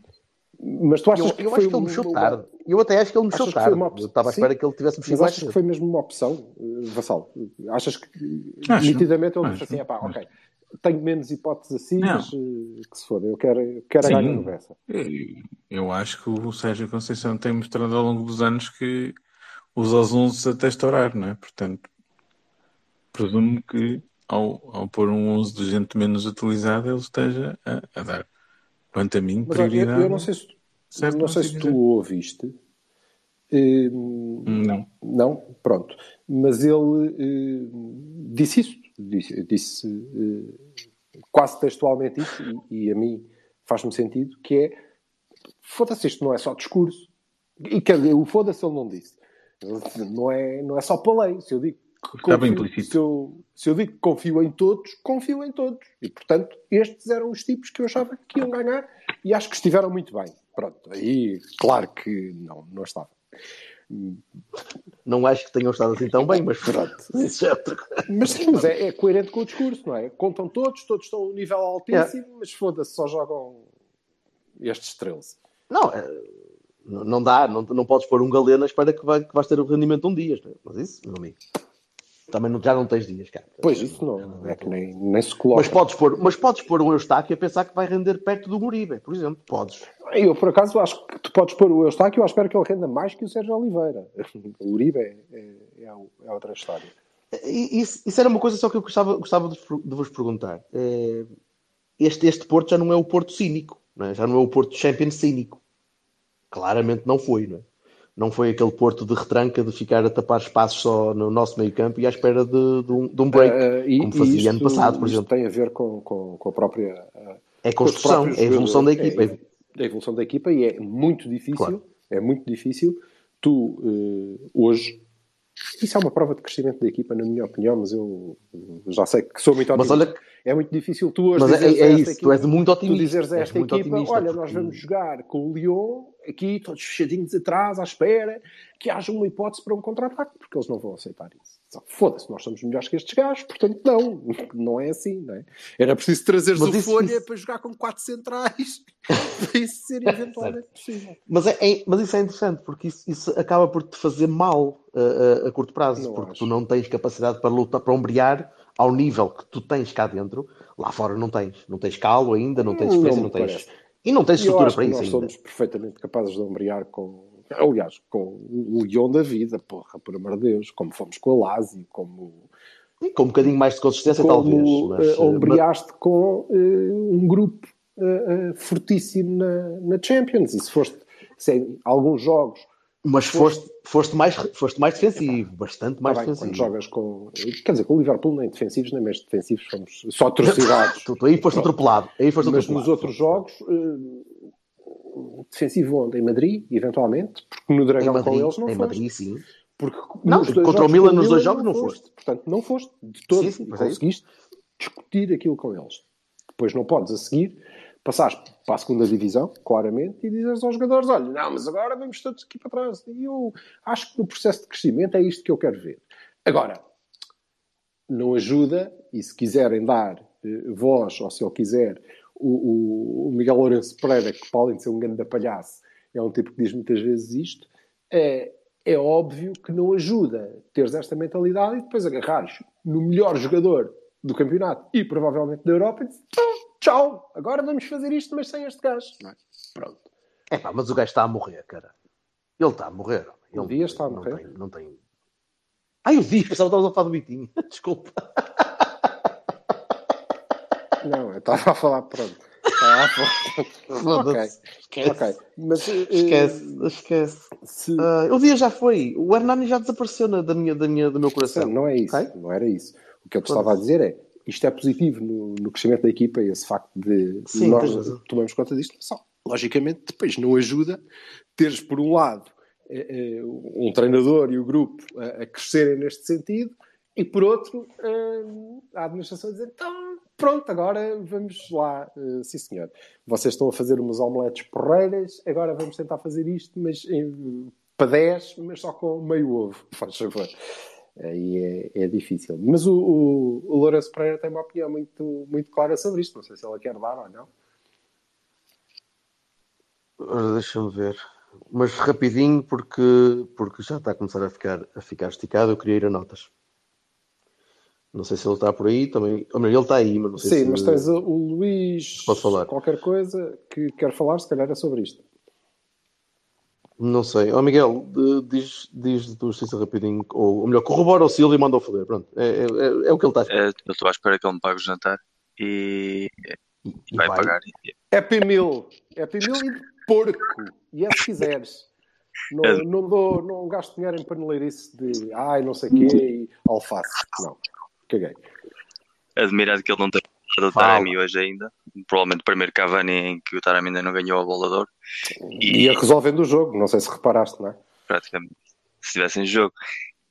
Mas tu achas Eu, que eu foi acho que ele mexeu uma- tarde. Eu até acho que ele mexeu Achas que foi tarde. uma opção? Eu estava à espera que ele tivesse mexido Mas mais achas que foi mesmo uma opção, eh, Vassal? Achas que Acho. nitidamente ele disse assim: "Epá, ok, tenho menos hipóteses assim, Não. mas eh, que se foda, eu quero, eu quero a ganhar Bessa. E Eu acho que o Sérgio Conceição tem mostrado ao longo dos anos que usa os 11 até estourar, não é? Portanto, presumo que ao, ao pôr um 11 de gente menos utilizada, ele esteja a, a dar, quanto a mim, Mas olha, eu, prioridade. eu não sei se, certo, não sei se tu ouviste. eh, Não. Não, pronto. Mas ele eh, disse isso, disse, disse, eh, quase textualmente isso, e, e a mim faz-me sentido, que é foda-se, isto não é só discurso. E quer dizer, o foda-se ele não disse. Não é, não é só para lei. Se eu digo que Estava confio- implícito. se eu, se eu digo que confio em todos, confio em todos. E, portanto, estes eram os tipos que eu achava que iam ganhar e acho que estiveram muito bem. Pronto, aí, claro que não, não estava. Não acho que tenham estado assim tão bem, mas pronto. Isso é outra coisa. Mas sim, mas é, é coerente com o discurso, não é? Contam todos, todos estão a um nível altíssimo, mas foda-se, só jogam estes 13. Não, é, não dá, não, não podes pôr um galeno à espera que, vai, que vais ter o rendimento um dia. não é? Mas isso, meu amigo, também não, já não tens dias, cara. Pois isso não, é que nem, nem se coloca. Mas podes, pôr, mas podes pôr um Eustáquio a pensar que vai render perto do Uribe, por exemplo. Podes. Eu, por acaso, acho que tu podes pôr o Eustáquio, eu espero que ele renda mais que o Sérgio Oliveira. O Uribe é, é, é o- é outra história. Isso, isso era uma coisa só que eu gostava, gostava de, vos- de vos perguntar. É, Este, este Porto já não é o Porto cínico, não é? já não é o Porto Champions cínico. Claramente não foi, não é? Não foi aquele Porto de retranca de ficar a tapar espaços só no nosso meio campo e à espera de, de um, de um break, Eh, e- como fazia isto- ano passado, por exemplo. tem a ver com, com, com a própria. eh, É construção, é a evolução da equipa. É a evolução da equipa e é muito difícil. Claro. É muito difícil. Tu, eh, hoje, isso é uma prova de crescimento da equipa, na minha opinião, mas eu já sei que sou muito Mas otimista. olha, É muito difícil tu hoje Mas é- dizeres é isso, tu equipa- és muito otimista, Tu dizeres a esta equipa, otimista, olha, porque- nós vamos jogar com o Lyon, aqui todos fechadinhos atrás, à espera, que haja uma hipótese para um contra-ataque, porque eles não vão aceitar isso. Foda-se, nós somos melhores que estes gajos, portanto não, não é assim, não é? Era preciso trazeres Mas o isso- Folha isso- para jogar com quatro centrais, para isso ser eventualmente possível. Mas, é, é- mas isso é interessante, porque isso, isso acaba por te fazer mal uh, a curto prazo, Não porque acho. tu não tens capacidade para lutar, para ombrear ao nível que tu tens cá dentro, lá fora não tens. Não tens calo ainda, não tens Não experiência, me não, tens. parece. E não eu estrutura para isso nós ainda. somos perfeitamente capazes de ombrear com, aliás, com o Lyon da vida, porra, por amor de Deus, como fomos com a Lazio, como Com um bocadinho mais de consistência, talvez. como Mas, eh, uh, ombreaste com eh, um grupo eh, fortíssimo na, na Champions. E se foste se em alguns jogos, mas foste, foste, mais, foste mais defensivo, bastante mais tá bem, defensivo. quando jogas com. Quer dizer, com o Liverpool nem defensivos, nem mesmo defensivos, fomos só atrocidades. Tu, tu aí foste atropelado. Aí foste Mas atropelado. nos outros jogos, eh, defensivo onde? Em Madrid, eventualmente, porque no Dragão com Madrid, eles não em foste. Madrid, sim. Porque Não, contra o Milan, com nos dois jogos, não foste. Portanto, não foste de todo. Sim, sim, é conseguiste discutir aquilo com eles. Depois não podes a seguir passares para a segunda divisão, claramente, e dizes aos jogadores: olha, não, mas agora vamos todos aqui para trás. E eu acho que no processo de crescimento é isto que eu quero ver. Agora, não ajuda, e se quiserem dar eh, voz, ou se ele quiser, o, o- o Miguel Lourenço Pereira, que para além de ser um grande palhaço, é um tipo que diz muitas vezes isto, é, é óbvio que não ajuda teres esta mentalidade e depois agarrares no melhor jogador do campeonato e provavelmente da Europa e dizes, "Então, tchau, agora vamos fazer isto, mas sem este gajo. Não é? Pronto. É pá, mas o gajo está a morrer, cara. Ele está a morrer. Ele O Dias está a não morrer? Tem, não tem. Ai, o Dias, pensava que estavas a falar do Bitinho. Desculpa. Não, eu estava a falar, pronto. Estava a falar. ok. Esquece. ok. Mas, eh, Esquece, esquece. se- Ah, o Dias já foi. O Hernani já desapareceu na- da minha, da minha, do meu coração. Não, não é isso. Ok? Não era isso. O que eu te estava a dizer é isto é positivo no, no crescimento da equipa, esse facto de Sim, nós tomamos conta disto. Só, logicamente, depois não ajuda teres, por um lado, eh, eh, um treinador e o grupo a, crescerem neste sentido, e por outro, eh, a administração a dizer então, pronto, agora vamos lá, sim senhor. Vocês estão a fazer umas omeletes porreiras, agora vamos tentar fazer isto, mas em- para 10, mas só com meio ovo, faz favor. Aí é, é difícil. Mas o, o, o Lourenço Pereira tem uma opinião muito, muito clara sobre isto. Não sei se ela quer dar ou não. Ora, deixa-me ver. Mas rapidinho, porque, porque já está a começar a ficar, a ficar esticado, eu queria ir a notas. Não sei se ele está por aí também. Ou melhor, ele está aí, mas não sei Sim, se. mas tens o Luís. Posso falar? Qualquer coisa que quer falar, se calhar é sobre isto. Não sei. Ó Miguel, diz, diz do Justiça rapidinho, ou, ou melhor, corrobora o Silvio e manda o foder. Pronto, é, é, é- é o que ele está a esperar. É, eu estou à espera que ele me pague o jantar e, E, e vai, pagar. E- Happy Meal. Happy Meal e porco. E é se quiseres. Não, É. não, dou, não gasto dinheiro em paneleirice de ai, não sei o quê e alface. Não. Caguei. Admirado que ele não tenha dado o. Taremi hoje ainda. Provavelmente o primeiro Cavani em que o Taremi ainda não ganhou a bola de ouro. E ia resolvendo o jogo. Não sei se reparaste, não é? praticamente, se estivesse em jogo.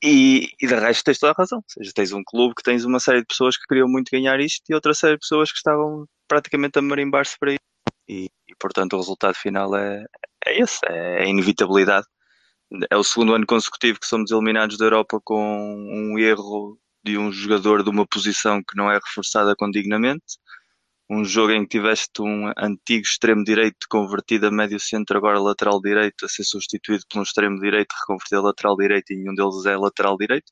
E, e de resto tens toda a razão. Ou seja, tens um clube que tens uma série de pessoas que queriam muito ganhar isto e outra série de pessoas que estavam praticamente a marimbar-se para isso. E, e, portanto o resultado final é, é esse, é a inevitabilidade. É o segundo ano consecutivo que somos eliminados da Europa com um erro de um jogador de uma posição que não é reforçada condignamente. Um jogo em que tiveste um antigo extremo direito convertido a médio centro, agora lateral direito, a ser substituído por um extremo direito reconvertido a lateral direito e nenhum deles é lateral direito,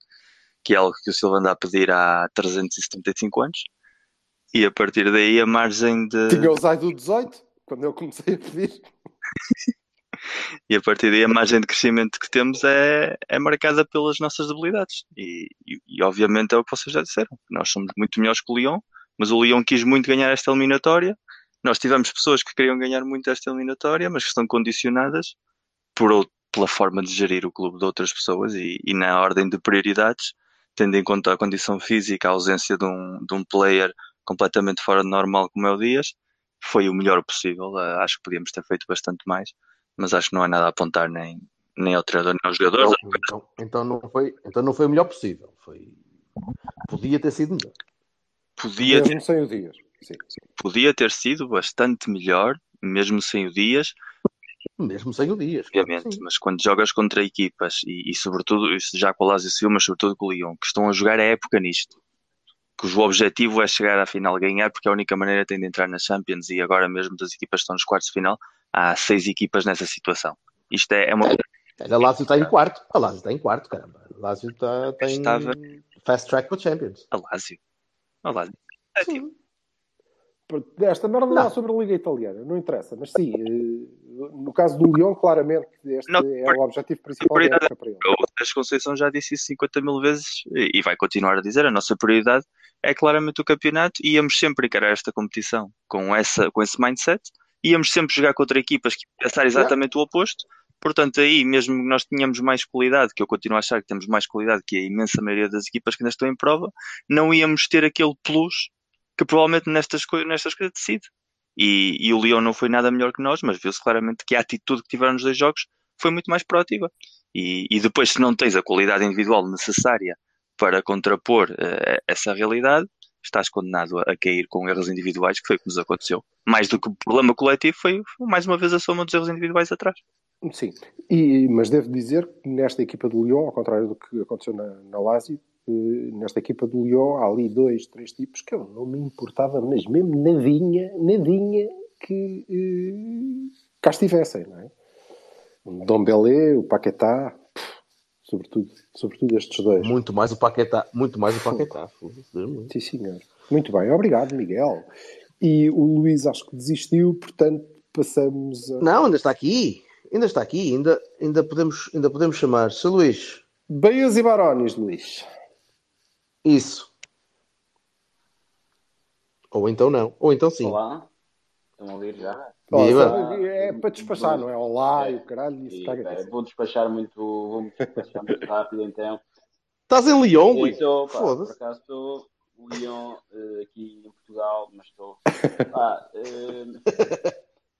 que é algo que o Silva anda a pedir há 375 anos. E a partir daí a margem de. Tinha o Zaidu 18, quando eu comecei a pedir. E a partir daí a margem de crescimento que temos é, é marcada pelas nossas debilidades. E, e, e, obviamente é o que vocês já disseram. Nós somos muito melhores que o Lyon, mas o Lyon quis muito ganhar esta eliminatória. Nós tivemos pessoas que queriam ganhar muito esta eliminatória, mas que estão condicionadas por, pela forma de gerir o clube de outras pessoas e, e na ordem de prioridades, tendo em conta a condição física, a ausência de um, de um player completamente fora de normal como é o Dias, foi o melhor possível. Eh, acho que podíamos ter feito bastante mais, mas acho que não há nada a apontar nem, nem ao treinador nem aos jogadores. Então, então, então não foi, então não foi o melhor possível. Foi... Podia ter sido melhor. Podia ter Mesmo sem o Dias. Sim. podia ter sido bastante melhor, mesmo sem o Dias, Mesmo sem o Dias. obviamente, sim. mas quando jogas contra equipas e, e sobretudo, isso já com o Lazio Silva, mas sobretudo com o Lyon, que estão a jogar a época nisto, cujo objetivo é chegar à final ganhar, porque é a única maneira tem de entrar na Champions e agora mesmo das equipas que estão nos quartos de final, há seis equipas nessa situação. Isto é, é uma A Lazio está em quarto. A Lazio está em quarto, caramba. A Lazio está, está em Estava- fast track para Champions. a Lazio. A Lazio. É, tipo, Esta merda não Não. é sobre a Liga Italiana, não interessa, mas sim, eh, no caso do Lyon, claramente, este Não, é o objetivo principal da prioridade- época para ele. O Sérgio Conceição já disse isso 50 mil vezes e e vai continuar a dizer. A nossa prioridade é claramente o campeonato e íamos sempre encarar esta competição com, essa, com esse mindset. Íamos sempre jogar contra equipas que iam pensar exatamente o oposto. Portanto, aí, mesmo que nós tenhamos mais qualidade, que eu continuo a achar que temos mais qualidade que a imensa maioria das equipas que ainda estão em prova, não íamos ter aquele plus que provavelmente nestas, nestas coisas decide. E, e o Lyon não foi nada melhor que nós, mas viu-se claramente que a atitude que tiveram nos dois jogos foi muito mais proativa. E, e depois, se não tens a qualidade individual necessária para contrapor eh, essa realidade, estás condenado a, a cair com erros individuais, que foi o que nos aconteceu. Mais do que o problema coletivo, foi, foi mais uma vez a soma dos erros individuais atrás. Sim, e, mas devo dizer que nesta equipa do Lyon, ao contrário do que aconteceu na, na Lazio, eh, nesta equipa do Lyon há ali dois, três tipos que eu não me importava, mas mesmo nadinha, nadinha que eh, cá estivessem, não é? O Dom Belé, o Paquetá, pff, sobretudo, sobretudo estes dois. Muito mais o Paquetá. Muito mais o Paquetá. Sim, senhor. Muito bem, obrigado, Miguel. E o Luís acho que desistiu, portanto passamos a... Não, ainda está aqui. Ainda está aqui. Ainda, ainda, podemos, ainda podemos chamar. Sr. Luís. Beias e Barões, Luís. Isso. Ou então não. Ou então sim. Olá, estão a ouvir já? Sabe, é para despachar, não é? Olá e o caralho, isso E, pá, nisso. vou despachar muito, vou despachar muito rápido então. Estás em Lyon, Luís? pá, por Foda-se. acaso estou o Lyon eh, aqui em Portugal, mas estou. Eh,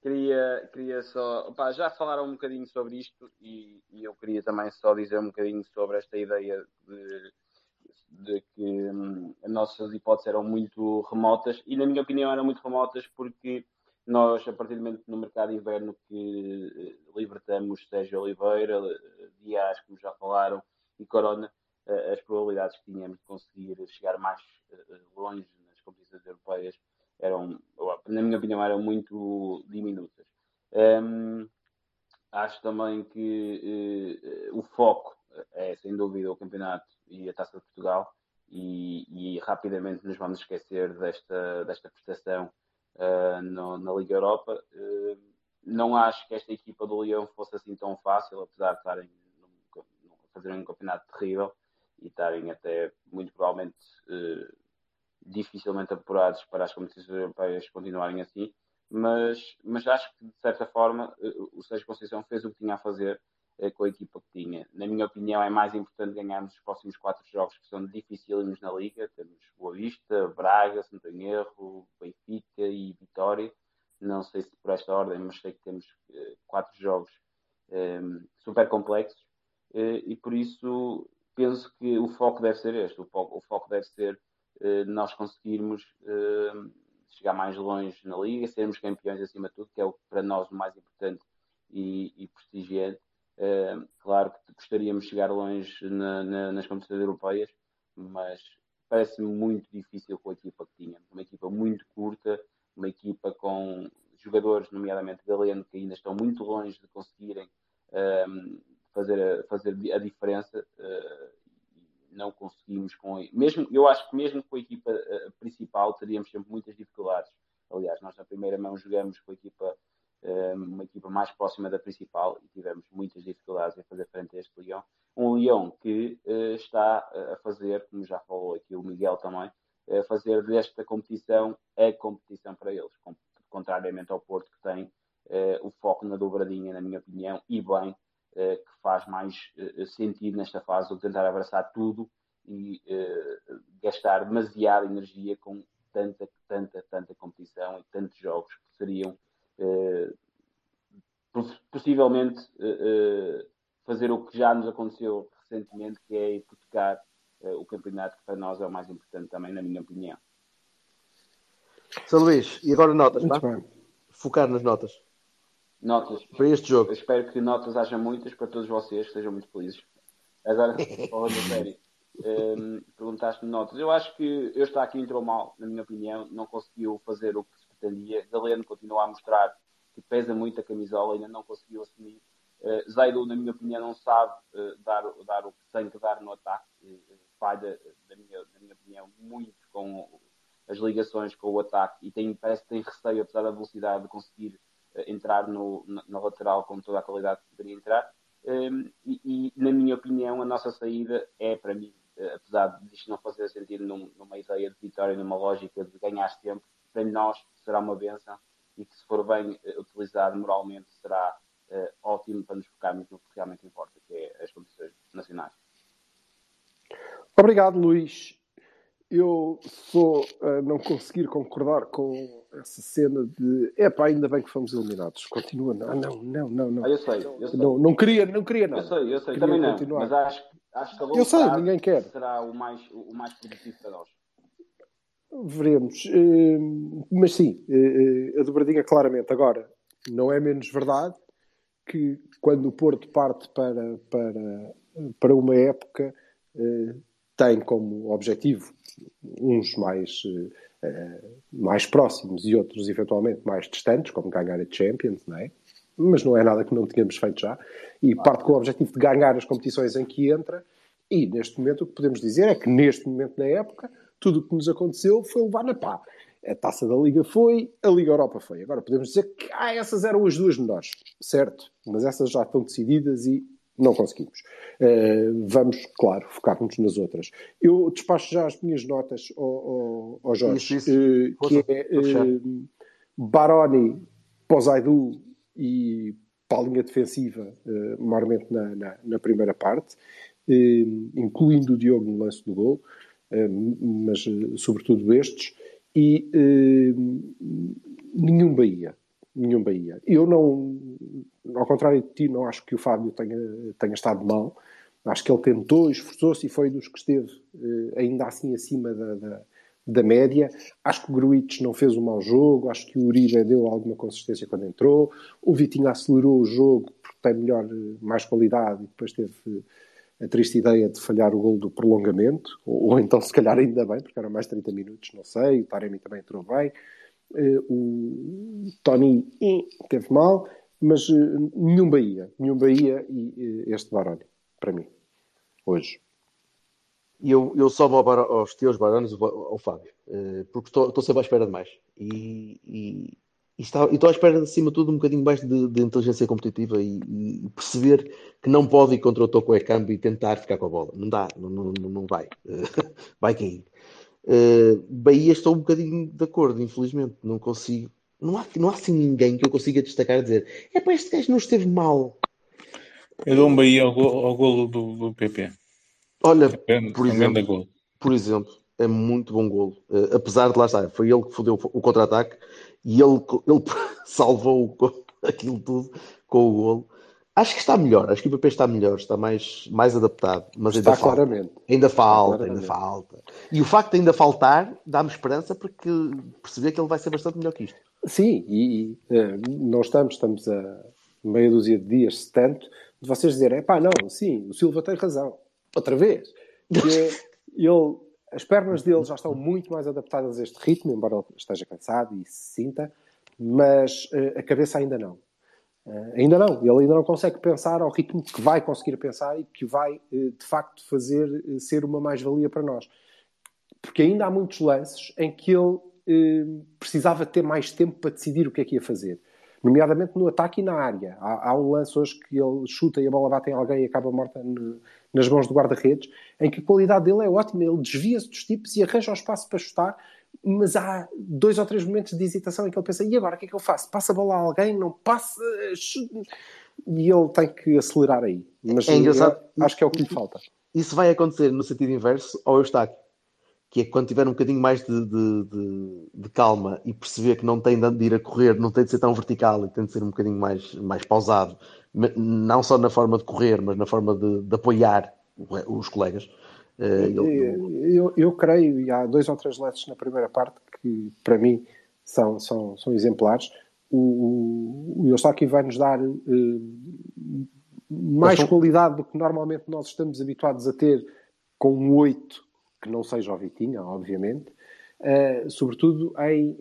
queria, queria só. Já falaram um bocadinho sobre isto e, e eu queria também só dizer um bocadinho sobre esta ideia de, de que hum, as nossas hipóteses eram muito remotas e, na minha opinião, eram muito remotas porque nós, a partir do momento no mercado inverno que eh, libertamos Sérgio Oliveira, Dias, como já falaram, e Corona, as probabilidades que tínhamos de conseguir chegar mais eh, longe nas competições europeias eram, na minha opinião, eram muito diminutas. Um, acho também que uh, o foco é, sem dúvida, o campeonato e a Taça de Portugal. E, e rapidamente nos vamos esquecer desta, desta prestação uh, no, na Liga Europa. Uh, não acho que esta equipa do Leão fosse assim tão fácil, apesar de estarem fazer um campeonato terrível e estarem até muito provavelmente uh, dificilmente apurados para as competições europeias continuarem assim. Mas, mas acho que de certa forma o Sérgio Conceição fez o que tinha a fazer eh, com a equipa que tinha. Na minha opinião, é mais importante ganharmos os próximos quatro jogos que são dificílimos na Liga. Temos Boa Vista, Braga, se não erro, Benfica e Vitória. Não sei se por esta ordem, mas sei que temos quatro jogos super complexos e por isso penso que o foco deve ser este. O foco, o foco deve ser uh, nós conseguirmos ehm, chegar mais longe na Liga, sermos campeões acima de tudo, que é o, para nós o mais importante e, e prestigiante Uh, claro que gostaríamos de chegar longe na, na, nas competições europeias, mas parece-me muito difícil com a equipa que tinha. Uma equipa muito curta, uma equipa com jogadores, nomeadamente Galeno, que ainda estão muito longe de conseguirem uh, fazer, a, fazer a diferença. Uh, não conseguimos com mesmo eu acho que mesmo com a equipa uh, principal teríamos sempre muitas dificuldades aliás nós na primeira mão jogamos com a equipa uma equipa mais próxima da principal e tivemos muitas dificuldades em fazer frente a este Leão. Um Leão que uh, está a fazer, como já falou aqui o Miguel também, a fazer desta competição a competição para eles, contrariamente ao Porto que tem uh, o foco na dobradinha, na minha opinião, e bem, uh, que faz mais sentido nesta fase do tentar abraçar tudo e gastar demasiada energia com tanta, tanta, tanta competição e tantos jogos que seriam eh, possivelmente eh, eh, fazer o que já nos aconteceu recentemente, que é hipotecar o campeonato, que para nós é o mais importante também, na minha opinião. São Luís, e agora notas, Muito? Bem. Focar nas notas. Notas. Para este jogo. Eu espero que notas haja muitas para todos vocês, que sejam muito felizes. Agora, falando sério, um, perguntaste-me notas. Eu acho que eu está aqui entrou mal, na minha opinião, não conseguiu fazer o que pretendia. Galeno continua a mostrar que pesa muito a camisola, ainda não conseguiu assumir. Uh, Zaidu, na minha opinião, não sabe uh, dar, dar o que tem que dar no ataque. Uh, falha, na minha, na minha opinião, muito com as ligações com o ataque e tem, parece que tem receio, apesar da velocidade, de conseguir entrar no, na, lateral com toda a qualidade que poderia entrar. Um, e, e, na minha opinião, a nossa saída é, para mim, uh, apesar disto não fazer sentido num, numa ideia de vitória, numa lógica de ganhar tempo, para nós será uma benção e que, se for bem uh, utilizado moralmente, será uh, ótimo para nos focarmos no que realmente importa, que é as competições nacionais. Obrigado, Luís. Eu sou a não conseguir concordar com essa cena de epá, ainda bem que fomos eliminados. Continua, não, não, não, não. não. Ah, eu sei, eu sei. Não, não queria, não queria nada. Eu sei, eu sei, queria também continuar. não. Mas acho, acho que a eu sei, ninguém quer. será o mais, o mais positivo para nós. Veremos. Eh, mas sim, eh, eh, a dobradinha claramente. Agora, não é menos verdade que quando o Porto parte para, para, para uma época tem como objetivo uns mais, mais próximos e outros eventualmente mais distantes, como ganhar a Champions, não é? Mas não é nada que não tínhamos feito já. E parte com o objetivo de ganhar as competições em que entra. E neste momento o que podemos dizer é que neste momento na época tudo o que nos aconteceu foi levar na pá. A taça da Liga foi, a Liga Europa foi. Agora podemos dizer que ah, essas eram as duas menores, certo? Mas essas já estão decididas e não conseguimos. Uh, vamos, claro, focar-nos nas outras. Eu despacho já as minhas notas ao, ao, ao Jorge, isso, isso. Uh, que é uh, Baroni, Posaidu e para a linha defensiva, uh, maiormente na, na, na, primeira parte, incluindo o Diogo no lance do gol. Mas sobretudo estes, e nenhum Bahia. Nenhum Bahia. Eu não, ao contrário de ti, não acho que o Fábio tenha, tenha estado mal. Acho que ele tentou, esforçou-se e foi dos que esteve ainda assim acima da, da, da média. Acho que o Gruitch não fez um mau jogo, acho que o Uribe deu alguma consistência quando entrou. O Vitinho acelerou o jogo porque tem melhor, mais qualidade e depois teve a triste ideia de falhar o gol do prolongamento, ou, ou, então se calhar ainda bem, porque eram mais 30 minutos, não sei, o Taremi também entrou bem. Uh, o Tony teve mal, mas uh, nenhum Bahia. Nenhum Bahia e este Baroni, para mim, hoje. E eu, eu bar, aos teus Barões ao, Fábio, porque estou sempre à espera de mais. E, e, e estou à espera, acima de tudo, um bocadinho mais de, de inteligência competitiva e, e, perceber que não pode ir contra o Toco e Campo e tentar ficar com a bola. Não dá, não, não, não vai. vai cair. Uh, Bahia estou um bocadinho de acordo, infelizmente. Não consigo. Não há, não há assim ninguém que eu consiga destacar e dizer é para este gajo não esteve mal. Eu dou um Bahia ao, ao golo do, do PP. Olha, é por, exemplo, por exemplo, é muito bom golo. Uh, apesar de lá estar, foi ele que fodeu o contra-ataque e ele, ele salvou aquilo tudo com o golo. Acho que está melhor, acho que o PP está melhor, está mais, mais adaptado, mas está ainda claramente. falta. Ainda falta, ainda falta. E o facto de ainda faltar dá-me esperança porque perceber que ele vai ser bastante melhor que isto. Sim, e, e uh, não estamos, estamos a meia dúzia de dias, se tanto, de vocês dizerem, pá, não, sim, o Silva tem razão. Outra vez. Ele as pernas dele já estão muito mais adaptadas a este ritmo, embora ele esteja cansado e se sinta, mas uh, a cabeça ainda não. Uh, ainda não. Ele ainda não consegue pensar ao ritmo que vai conseguir pensar e que vai, uh, de facto, fazer ser uma mais-valia para nós. Porque ainda há muitos lances em que ele precisava ter mais tempo para decidir o que é que ia fazer. Nomeadamente no ataque e na área. Há, há um lance hoje que ele chuta e a bola bate em alguém e acaba morta no, nas mãos do guarda-redes, em que a qualidade dele é ótima, ele desvia-se dos tipos e arranja o espaço para chutar, mas há dois ou três momentos de hesitação em que ele pensa, e agora o que é que eu faço? Passa a bola a alguém? Não passa? E ele tem que acelerar aí. Mas é engraçado. acho que é o que lhe falta. Isso vai acontecer no sentido inverso ao Eustáquio, que é quando tiver um bocadinho mais de, de, de, de, calma e perceber que não tem de ir a correr, não tem de ser tão vertical e tem de ser um bocadinho mais, mais pausado, não só na forma de correr, mas na forma de, de apoiar os colegas. Eh, eu, eu, eu, creio, e há dois ou três lances na primeira parte que, para mim, são, são, são exemplares. O, o, o vai nos dar uh, mais qualidade do que normalmente nós estamos habituados a ter com um 8, que não seja o Vitinha, obviamente, uh, sobretudo em,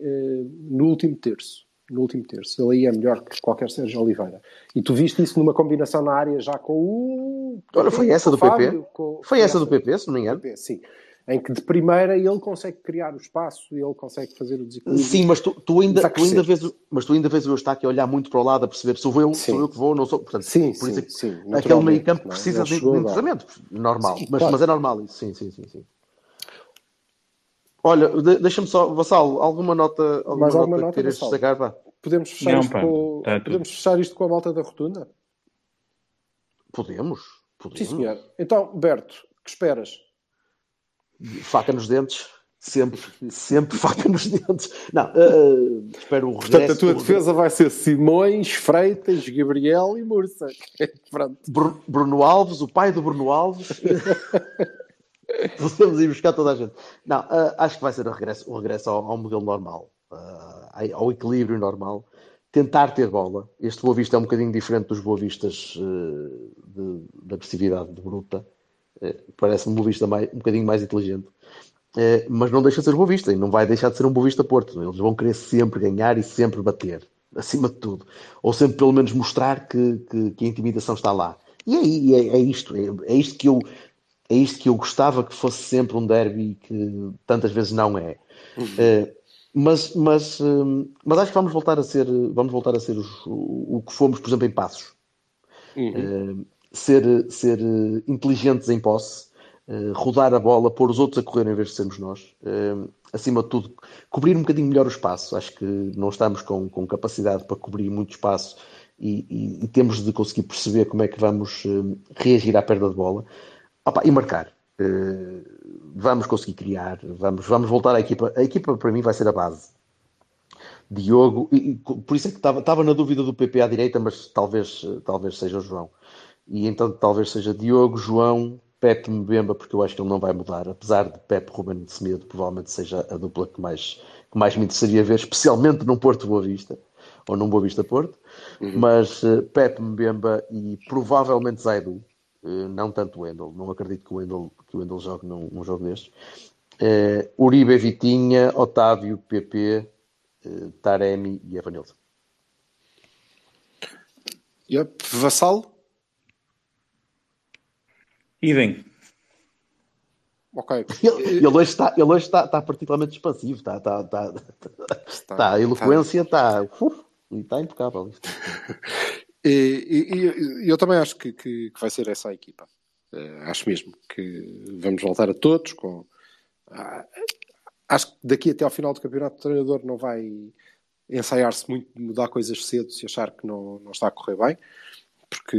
no último terço no último terço. Ele aí é melhor que qualquer Sérgio Oliveira. E tu viste isso numa combinação na área já com o. Olha, foi essa do Fábio, PP? Com... Foi essa do PP, se não me engano. PP, sim. Em que de primeira ele consegue criar o espaço e ele consegue fazer o desequilíbrio. Sim, mas tu, tu ainda, tu ainda vês, mas tu ainda vês o Eustáquio a olhar muito para o lado a perceber sou eu, sim. sou eu que vou, não sou. Portanto, sim, por sim, isso sim, aquele meio campo precisa de, de entrosamento. Normal. Sim, mas, claro. mas é normal isso. Sim, sim, sim. sim. Olha, deixa-me só, Vassal, alguma nota, alguma Mais nota, alguma nota que queiras destacar? Pá? Podemos fechar, não, isto, pá, com, tá podemos fechar isto com a volta da rotunda? Podemos, podemos. Sim, senhor. Então, Berto, que esperas? Faca nos dentes. Sempre, sempre faca nos dentes. Não, uh, espero o regresso. Portanto, a tua defesa vai ser Simões, Freitas, Gabriel e Mursa. Bruno Alves, o pai do Bruno Alves. Podemos ir buscar toda a gente. Não, uh, acho que vai ser o regresso, o regresso ao, ao modelo normal, uh, ao equilíbrio normal. Tentar ter bola. Este Boa Vista é um bocadinho diferente dos Boa Vistas uh, de, de, agressividade de bruta. Parece-me um Boa Vista mais, um bocadinho mais inteligente. mas não deixa de ser Boa Vista e não vai deixar de ser um Boa Vista Porto. Eles vão querer sempre ganhar e sempre bater, acima de tudo. Ou sempre pelo menos mostrar que, que, que a intimidação está lá. E aí é, é, isto, é, é, isto que eu é isto que eu gostava que fosse sempre um derby que tantas vezes não é. Uhum. Uh, mas, mas, uh, mas acho que vamos voltar a ser, vamos voltar a ser os, o, que fomos, por exemplo, em passos. Uhum. Uh, ser, ser inteligentes em posse, rodar a bola, pôr os outros a correr em vez de sermos nós. acima de tudo, cobrir um bocadinho melhor o espaço. Acho que não estamos com, com capacidade para cobrir muito espaço e, e, e temos de conseguir perceber como é que vamos reagir à perda de bola. Opa, e marcar. Uh, vamos conseguir criar, vamos, vamos voltar à equipa. A equipa para mim vai ser a base. Diogo, e, por isso é que estava, na dúvida do PP à direita, mas talvez, talvez seja o João. E então talvez seja Diogo, João, Pepe Mbemba, porque eu acho que ele não vai mudar, apesar de Pepe Ruben de Semedo provavelmente seja a dupla que mais, que mais me interessaria ver, especialmente num Porto Boa Vista, ou num Boa Vista Porto, uhum. mas uh, Pepe Mbemba e provavelmente Zaidu, eh, não tanto o Wendel, não acredito que o Wendel, que o Wendel jogue num, num jogo destes. Uh, Uribe, Vitinha, Otávio, PP, uh, eh, Taremi e Evanilson. Yep. Vassalo? Idem. Ok. Ele, ele hoje, está, ele hoje está, está particularmente expansivo, está, está, está, está, a eloquência está, uf, e está impecável. E, e- eu também acho que, que- que vai ser essa a equipa. Eh, acho mesmo que vamos voltar a todos com. Ah, acho que daqui até ao final do campeonato o treinador não vai ensaiar-se muito mudar coisas cedo se achar que não, não está a correr bem, porque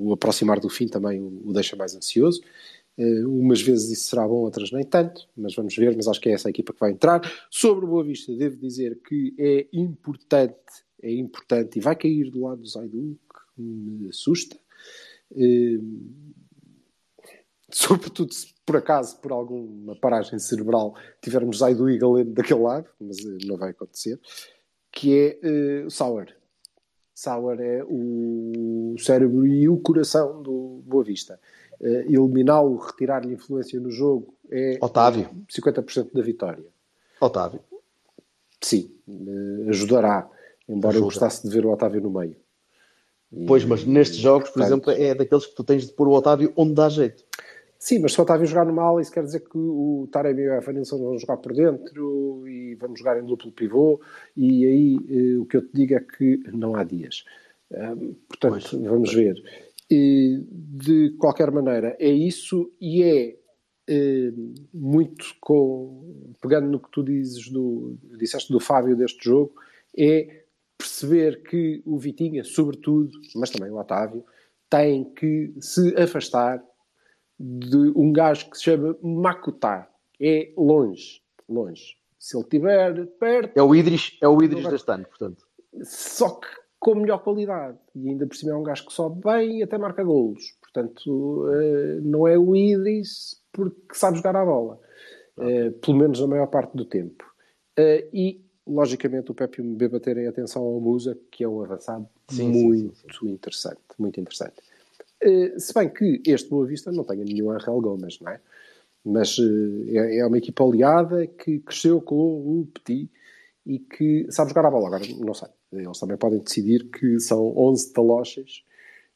o aproximar do fim também o, o deixa mais ansioso. Eh, umas vezes isso será bom, outras nem tanto, mas vamos ver. Mas acho que é essa a equipa que vai entrar. Sobre o Boa Vista, devo dizer que é importante, é importante e vai cair do lado do Zaidu, que me assusta. Eh, sobretudo se por acaso, por alguma paragem cerebral, tivermos Zaidu e Galeno daquele lado, mas eh, não vai acontecer, que é eh, o Sauer. Sauer é o cérebro e o coração do Boa Vista. Eh, eliminá-lo, retirar-lhe influência no jogo é Otávio. 50% da vitória. Otávio. Sim, eh, ajudará, embora eu Ajuda. gostasse de ver o Otávio no meio. E- Pois, mas nestes jogos, por portanto, exemplo, é daqueles que tu tens de pôr o Otávio onde dá jeito. Sim, mas se o Otávio jogar numa ala, isso quer dizer que o Taremi e o Evanilson vão jogar por dentro e vamos jogar em duplo pivô. E aí eh, o que eu te digo é que não há dias. Portanto, vamos ver. E, de qualquer maneira, é isso e é eh, muito com. Pegando no que tu dizes do, disseste do Fábio deste jogo, é perceber que o Vitinha, sobretudo, mas também o Otávio, tem que se afastar de um gajo que se chama Makutá. É longe, longe. Se ele estiver perto, É o Idris, é o Idris deste ano, portanto. só que com melhor qualidade. E ainda por cima é um gajo que sobe bem e até marca golos. Portanto, eh, não é o Idris porque sabe jogar a bola. Eh, pelo menos na maior parte do tempo. Eh, e, logicamente, o Pepe e o Mbeba terem atenção ao Musa, que é um avançado Sim, sim, muito interessante. Muito interessante. Eh, se bem que este Boa Vista não tenha nenhum Angel Gomes, não é? Mas eh, é, é uma equipa aliada que cresceu com o Petit e que sabe jogar a bola. Agora, não sei. Eles também podem decidir que são 11 talochas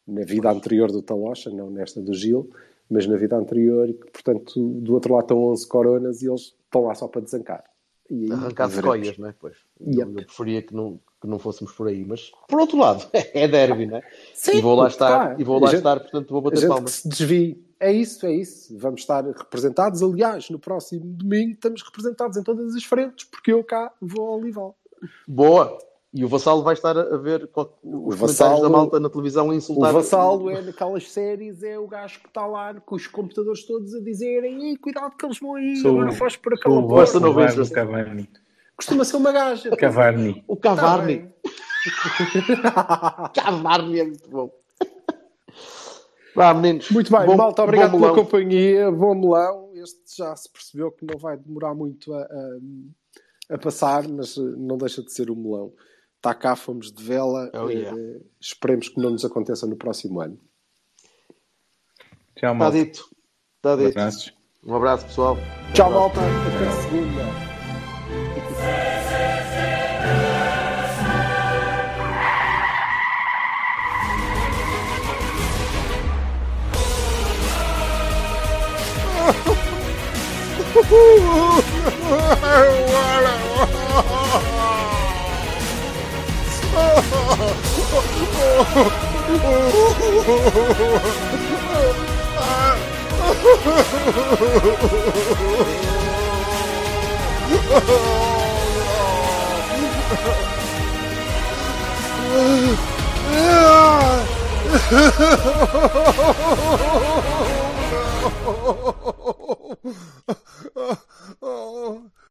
na vida anterior do Talocha, não nesta do Gil, mas na vida anterior e que, portanto, do outro lado estão 11 coronas e eles estão lá só para desancar. E aí, Arrancar coias, não é? Pois. Yep. Eu preferia que não, que não fôssemos por aí, mas por outro lado, é derby, não é? Sim, e vou lá estar, e vou lá gente- estar, portanto vou bater palmas. se desvie. É isso, é isso. Vamos estar representados. Aliás, no próximo domingo estamos representados em todas as frentes, porque eu cá vou ao Olival. Boa! E o Vassalo vai estar a ver os comentários Vassalo- da malta na televisão a O insultar. Vassalo é naquelas séries, é o gajo que está lá com os computadores todos a dizerem "Ei, cuidado que eles vão aí, Sou- agora faz por aquela O porta. Vosso não vejo. Cavani. Costuma ser uma gaja. Cavani. O Tá Cavarni. bem. Cavarni é muito bom. Vá, meninos. Muito bem, Bom- malta, obrigado pela companhia. Bom melão. Este já se percebeu que não vai demorar muito a, a- a passar, mas eh, não deixa de ser um melão. Está cá, fomos de vela. Oh, yeah. Eh, esperemos que não nos aconteça no próximo ano. Tchau, tá malta. Está dito. Está dito. Um abraço, um abraço pessoal. Tchau, malta. Até segunda. oh, no. oh, oh, oh.